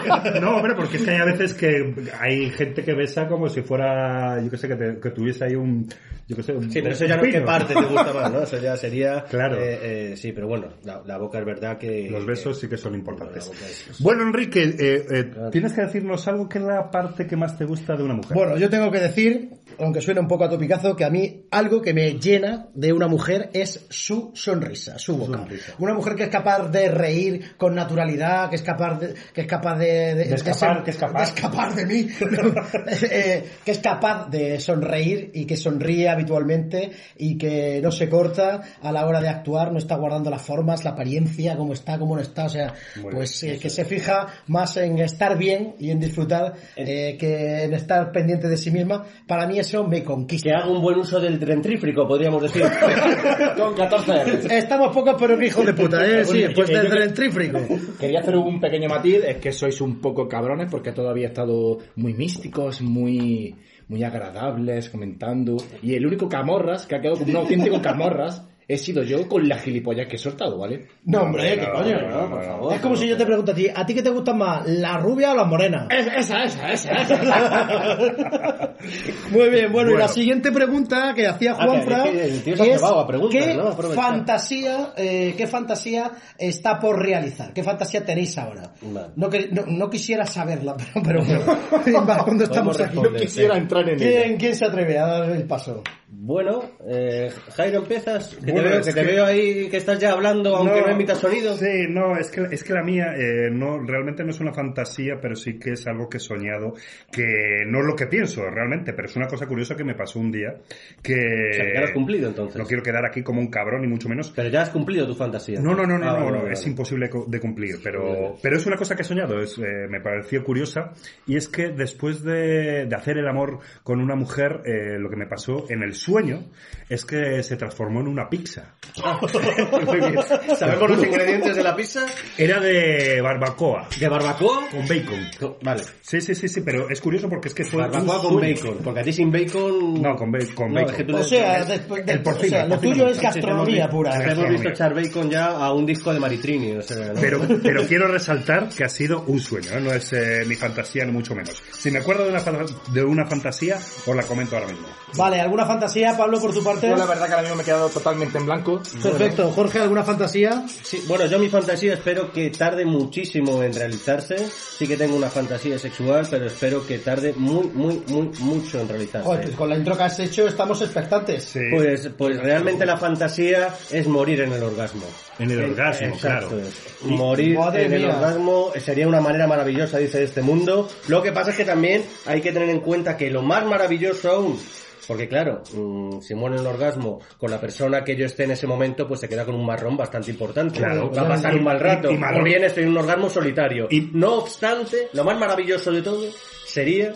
No, hombre, porque es que hay a veces que hay gente que besa como si fuera, yo qué sé, que, te- que tuviese ahí un, yo qué sé, un Sí, pero eso ya no es qué parte te gusta más, ¿no? Eso ya sería... Claro. eh, eh, sí, pero bueno, la, la boca es verdad que... Los besos que- sí que son importantes. Bueno, Enrique, eh, eh, tienes que decirnos algo que es la parte que más te gusta de una mujer. Bueno, yo tengo que decir, aunque suene un poco a topicazo, que a mí algo que me llena de una mujer es su sonrisa, su boca. Una mujer que es capaz de reír con naturalidad, que es capaz de, que es capaz de, de- de escapar, ser- que es capaz. de escapar de mí, Eh, que es capaz de sonreír y que sonríe habitualmente y que no se corta a la hora de actuar, no está guardando las formas, la apariencia, cómo está, cómo no está, o sea, Muy pues eh, que se fija más en estar bien y en disfrutar eh, que en estar pendiente de sí misma. Para mí eso me conquista. Que haga un buen uso del dentrífrico, podríamos decir. Con 14 años. Estamos pocos pero que hijos de puta, ¿eh? Sí, pues yo- yo desde que- el trífrico. Quería hacer un pequeño matiz, es que sois un poco cabrones porque todavía he estado muy místicos, muy muy agradables, comentando. Y el único camorras que ha quedado como un auténtico camorras he sido yo con la gilipollas que he soltado, ¿vale? No, hombre, ¿qué coño? no, por favor. Es como si yo te pregunto a ti, ¿a ti qué te gustan más, la rubia o las morenas? Esa, esa, esa, esa. Muy bien, bueno, y Bueno. la siguiente pregunta que hacía Ah, Juanfra que- que el tío se ha es a preguntas, ¿qué ¿no? Fantasía, eh, qué fantasía está por realizar? ¿Qué fantasía tenéis ahora? Vale. No, que- no, no quisiera saberla, pero, pero, pero cuando estamos aquí. responder. Quisiera entrar en ella. ¿Quién, ¿Quién se atreve a dar el paso? Bueno, eh, Jairo, empiezas. Que, Bueno, te, veo, que te que- veo ahí que estás ya hablando, aunque no, emitas sonido. Sí, no, es que, es que la mía eh, no, realmente no es una fantasía, pero sí que es algo que he soñado, que no es lo que pienso realmente, pero es una cosa curiosa que me pasó un día, que... O sea, que ya lo has cumplido entonces. No quiero quedar aquí como un cabrón, ni mucho menos. Pero ya has cumplido tu fantasía. No, no, no, no, Ah, no, vale, no, vale, es imposible de cumplir, pero, pero es una cosa que he soñado, es, eh, me pareció curiosa, y es que después de, de hacer el amor con una mujer, eh, lo que me pasó en el sueño es que se transformó en una pizza. Muy bien. ¿Sabemos los ingredientes de la pizza? Era de barbacoa, ¿De barbacoa? con bacon. Vale. Sí, sí, sí, sí, pero es curioso porque es que fue Barbacoa un con sueño. bacon. Porque a ti sin bacon... No, con, ba- con No, bacon. es que tú O sea, es- después de- el porcino, o sea, el lo porcino. tuyo es gastronomía visto- pura. te hemos visto echar bacon ya a un disco de Maritrini. O sea, ¿no? Pero, pero quiero resaltar que ha sido un sueño, ¿eh? no es eh, mi fantasía ni mucho menos. Si me acuerdo de una, fa- de una fantasía, os la comento ahora mismo. Vale, ¿alguna fantasía fantasía, Pablo, por tu parte? Yo la verdad que ahora mismo me he quedado totalmente en blanco. Perfecto. Jorge, ¿alguna fantasía? Sí, bueno, yo mi fantasía espero que tarde muchísimo en realizarse. Sí que tengo una fantasía sexual, pero espero que tarde muy, muy, muy, mucho en realizarse. Joder, pues con la intro que has hecho estamos expectantes. Pues, pues realmente la fantasía es morir en el orgasmo. En el orgasmo, Exacto. claro. Morir Madre en el mía. orgasmo sería una manera maravillosa, dice este mundo. Lo que pasa es que también hay que tener en cuenta que lo más maravilloso aún, porque claro, mm, si muere en el orgasmo con la persona que yo esté en ese momento, pues se queda con un marrón bastante importante. Claro. Va a pasar un mal rato. Y- o bien estoy en un orgasmo solitario. Y no obstante, lo más maravilloso de todo sería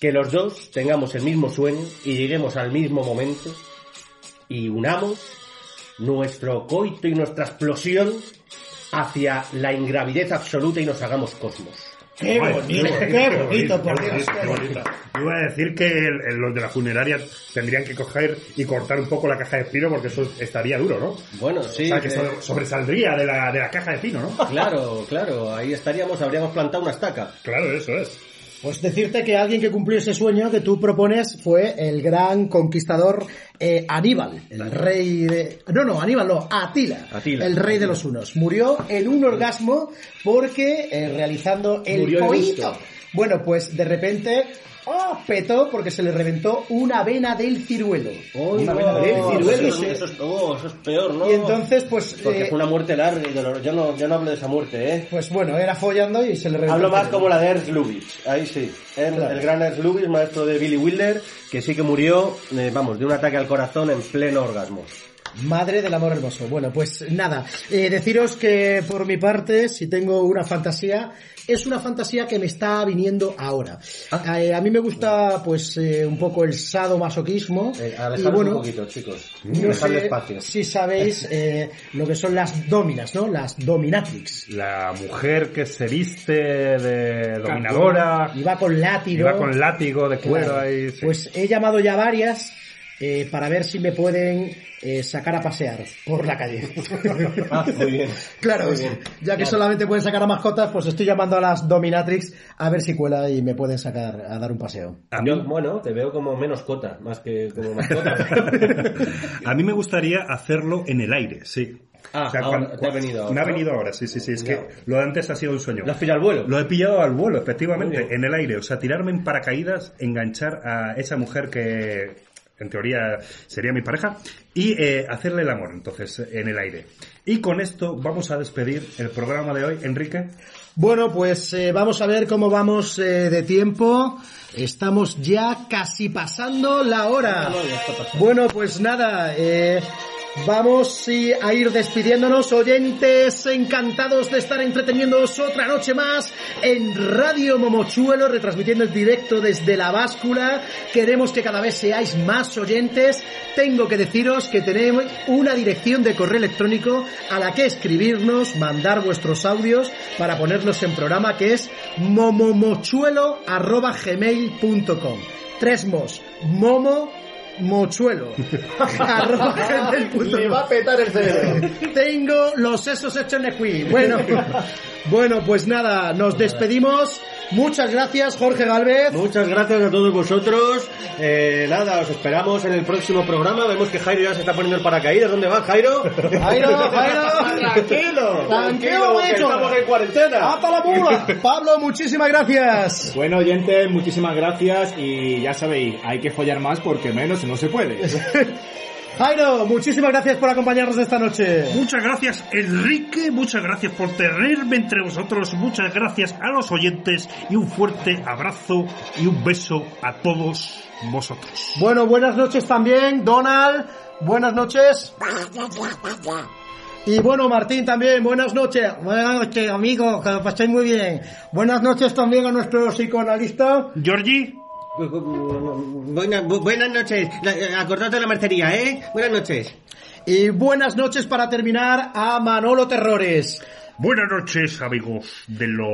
que los dos tengamos el mismo sueño y lleguemos al mismo momento y unamos nuestro coito y nuestra explosión hacia la ingravidez absoluta y nos hagamos cosmos. Qué bonito, qué bonito, por Dios. bonito, qué bonito. Yo iba a decir que el- el- los de la funeraria tendrían que coger y cortar un poco la caja de pino porque eso estaría duro, ¿no? Bueno, sí. o sea, que eh, so- sobresaldría de la, de la caja de pino, ¿no? Claro, claro, ahí estaríamos, habríamos plantado una estaca. Claro, eso es. Pues decirte que alguien que cumplió ese sueño que tú propones fue el gran conquistador eh, Aníbal, el rey de... No, no, Aníbal no, Atila, Atila. el rey de los unos. Murió en un orgasmo porque eh, realizando el Murió coito. Bueno, pues de repente... ¡Oh! Petó porque se le reventó una vena del ciruelo. Una vena del ciruelo. Eso, eso es, oh, eso es peor, ¿no? Y entonces, pues... Porque eh, fue una muerte larga y dolorosa. Yo no, yo no hablo de esa muerte, ¿eh? Pues bueno, era follando y se le reventó. Hablo más como la de Ernst Lubitsch, ahí sí. El, Claro. el gran Ernst Lubitsch, maestro de Billy Wilder, que sí que murió, eh, vamos, de un ataque al corazón en pleno orgasmo. Madre del amor hermoso. Bueno, pues nada, eh, deciros que por mi parte, si tengo una fantasía, es una fantasía que me está viniendo ahora. Ah. Eh, a mí me gusta, pues, eh, un poco el sadomasoquismo. Eh, y bueno, un poquito, chicos. no Dejadle sé espacio. si sabéis eh, lo que son las dominas, ¿no? Las dominatrix. La mujer que se viste de dominadora, Y va con látigo. y va con látigo de cuero Claro. ahí. sí. Pues he llamado ya varias eh, para ver si me pueden eh, sacar a pasear por la calle. Ah, muy bien. Claro, Muy bien. ya que Claro. solamente pueden sacar a mascotas, pues estoy llamando a las dominatrix a ver si cuela y me pueden sacar a dar un paseo. Yo, bueno, te veo como menos cota, más que como mascota. A mí me gustaría hacerlo en el aire, sí. Ah, ahora, te ha venido ahora, Me ha venido ahora, sí, sí, sí. Es que lo de antes ha sido un sueño. ¿Lo has pillado al vuelo? Lo he pillado al vuelo, efectivamente, en el aire. O sea, tirarme en paracaídas, enganchar a esa mujer que en teoría sería mi pareja y eh, hacerle el amor, entonces, en el aire. Y con esto vamos a despedir el programa de hoy. Enrique. Bueno, pues eh, vamos a ver cómo vamos eh, de tiempo. Estamos ya casi pasando la hora. Bueno, pues nada, eh, vamos a ir despidiéndonos, oyentes encantados de estar entreteniéndoos otra noche más en Radio Momochuelo, retransmitiendo en directo desde la báscula. Queremos que cada vez seáis más oyentes. Tengo que deciros que tenemos una dirección de correo electrónico a la que escribirnos, mandar vuestros audios para ponerlos en programa que es momomochuelo.gmail.com Tres mos, momo mochuelo arroba gmail.com. Le va a petar el cerebro. Tengo los sesos hechos en Equi. Bueno, bueno, pues nada, nos despedimos. Muchas gracias, Jorge Galvez. Muchas gracias a todos vosotros. Eh, nada, os esperamos en el próximo programa. Vemos que Jairo ya se está poniendo el paracaídas. ¿Dónde vas, Jairo? Jairo, Jairo. Tranquilo. Tranquilo, que estamos en cuarentena. ¡Hasta la mula! Pablo, muchísimas gracias. Bueno, oyentes, muchísimas gracias y ya sabéis, hay que follar más porque menos no se puede. Jairo, muchísimas gracias por acompañarnos esta noche. Muchas gracias, Enrique. Muchas gracias por tenerme entre vosotros. Muchas gracias a los oyentes y un fuerte abrazo y un beso a todos vosotros. Bueno, buenas noches también, Donald. Buenas noches. Y bueno, Martín también, buenas noches. Buenas noches, amigo, que lo paséis muy bien. Buenas noches también a nuestro psicoanalista. Georgie. Buenas, bu- buenas noches. La- Acordate de la mercería, ¿eh? Buenas noches. Y buenas noches para terminar a Manolo Terrores. Buenas noches, amigos de lo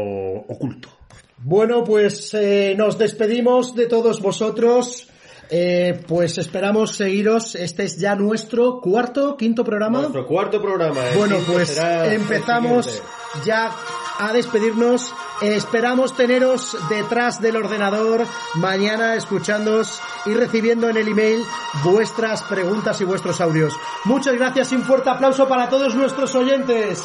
oculto. Bueno, pues eh, nos despedimos de todos vosotros. Eh, pues esperamos seguiros. Este es ya nuestro cuarto, quinto programa. Nuestro cuarto programa. el Bueno, pues empezamos ya a despedirnos Esperamos teneros detrás del ordenador mañana escuchándoos y recibiendo en el email vuestras preguntas y vuestros audios. Muchas gracias y un fuerte aplauso para todos nuestros oyentes.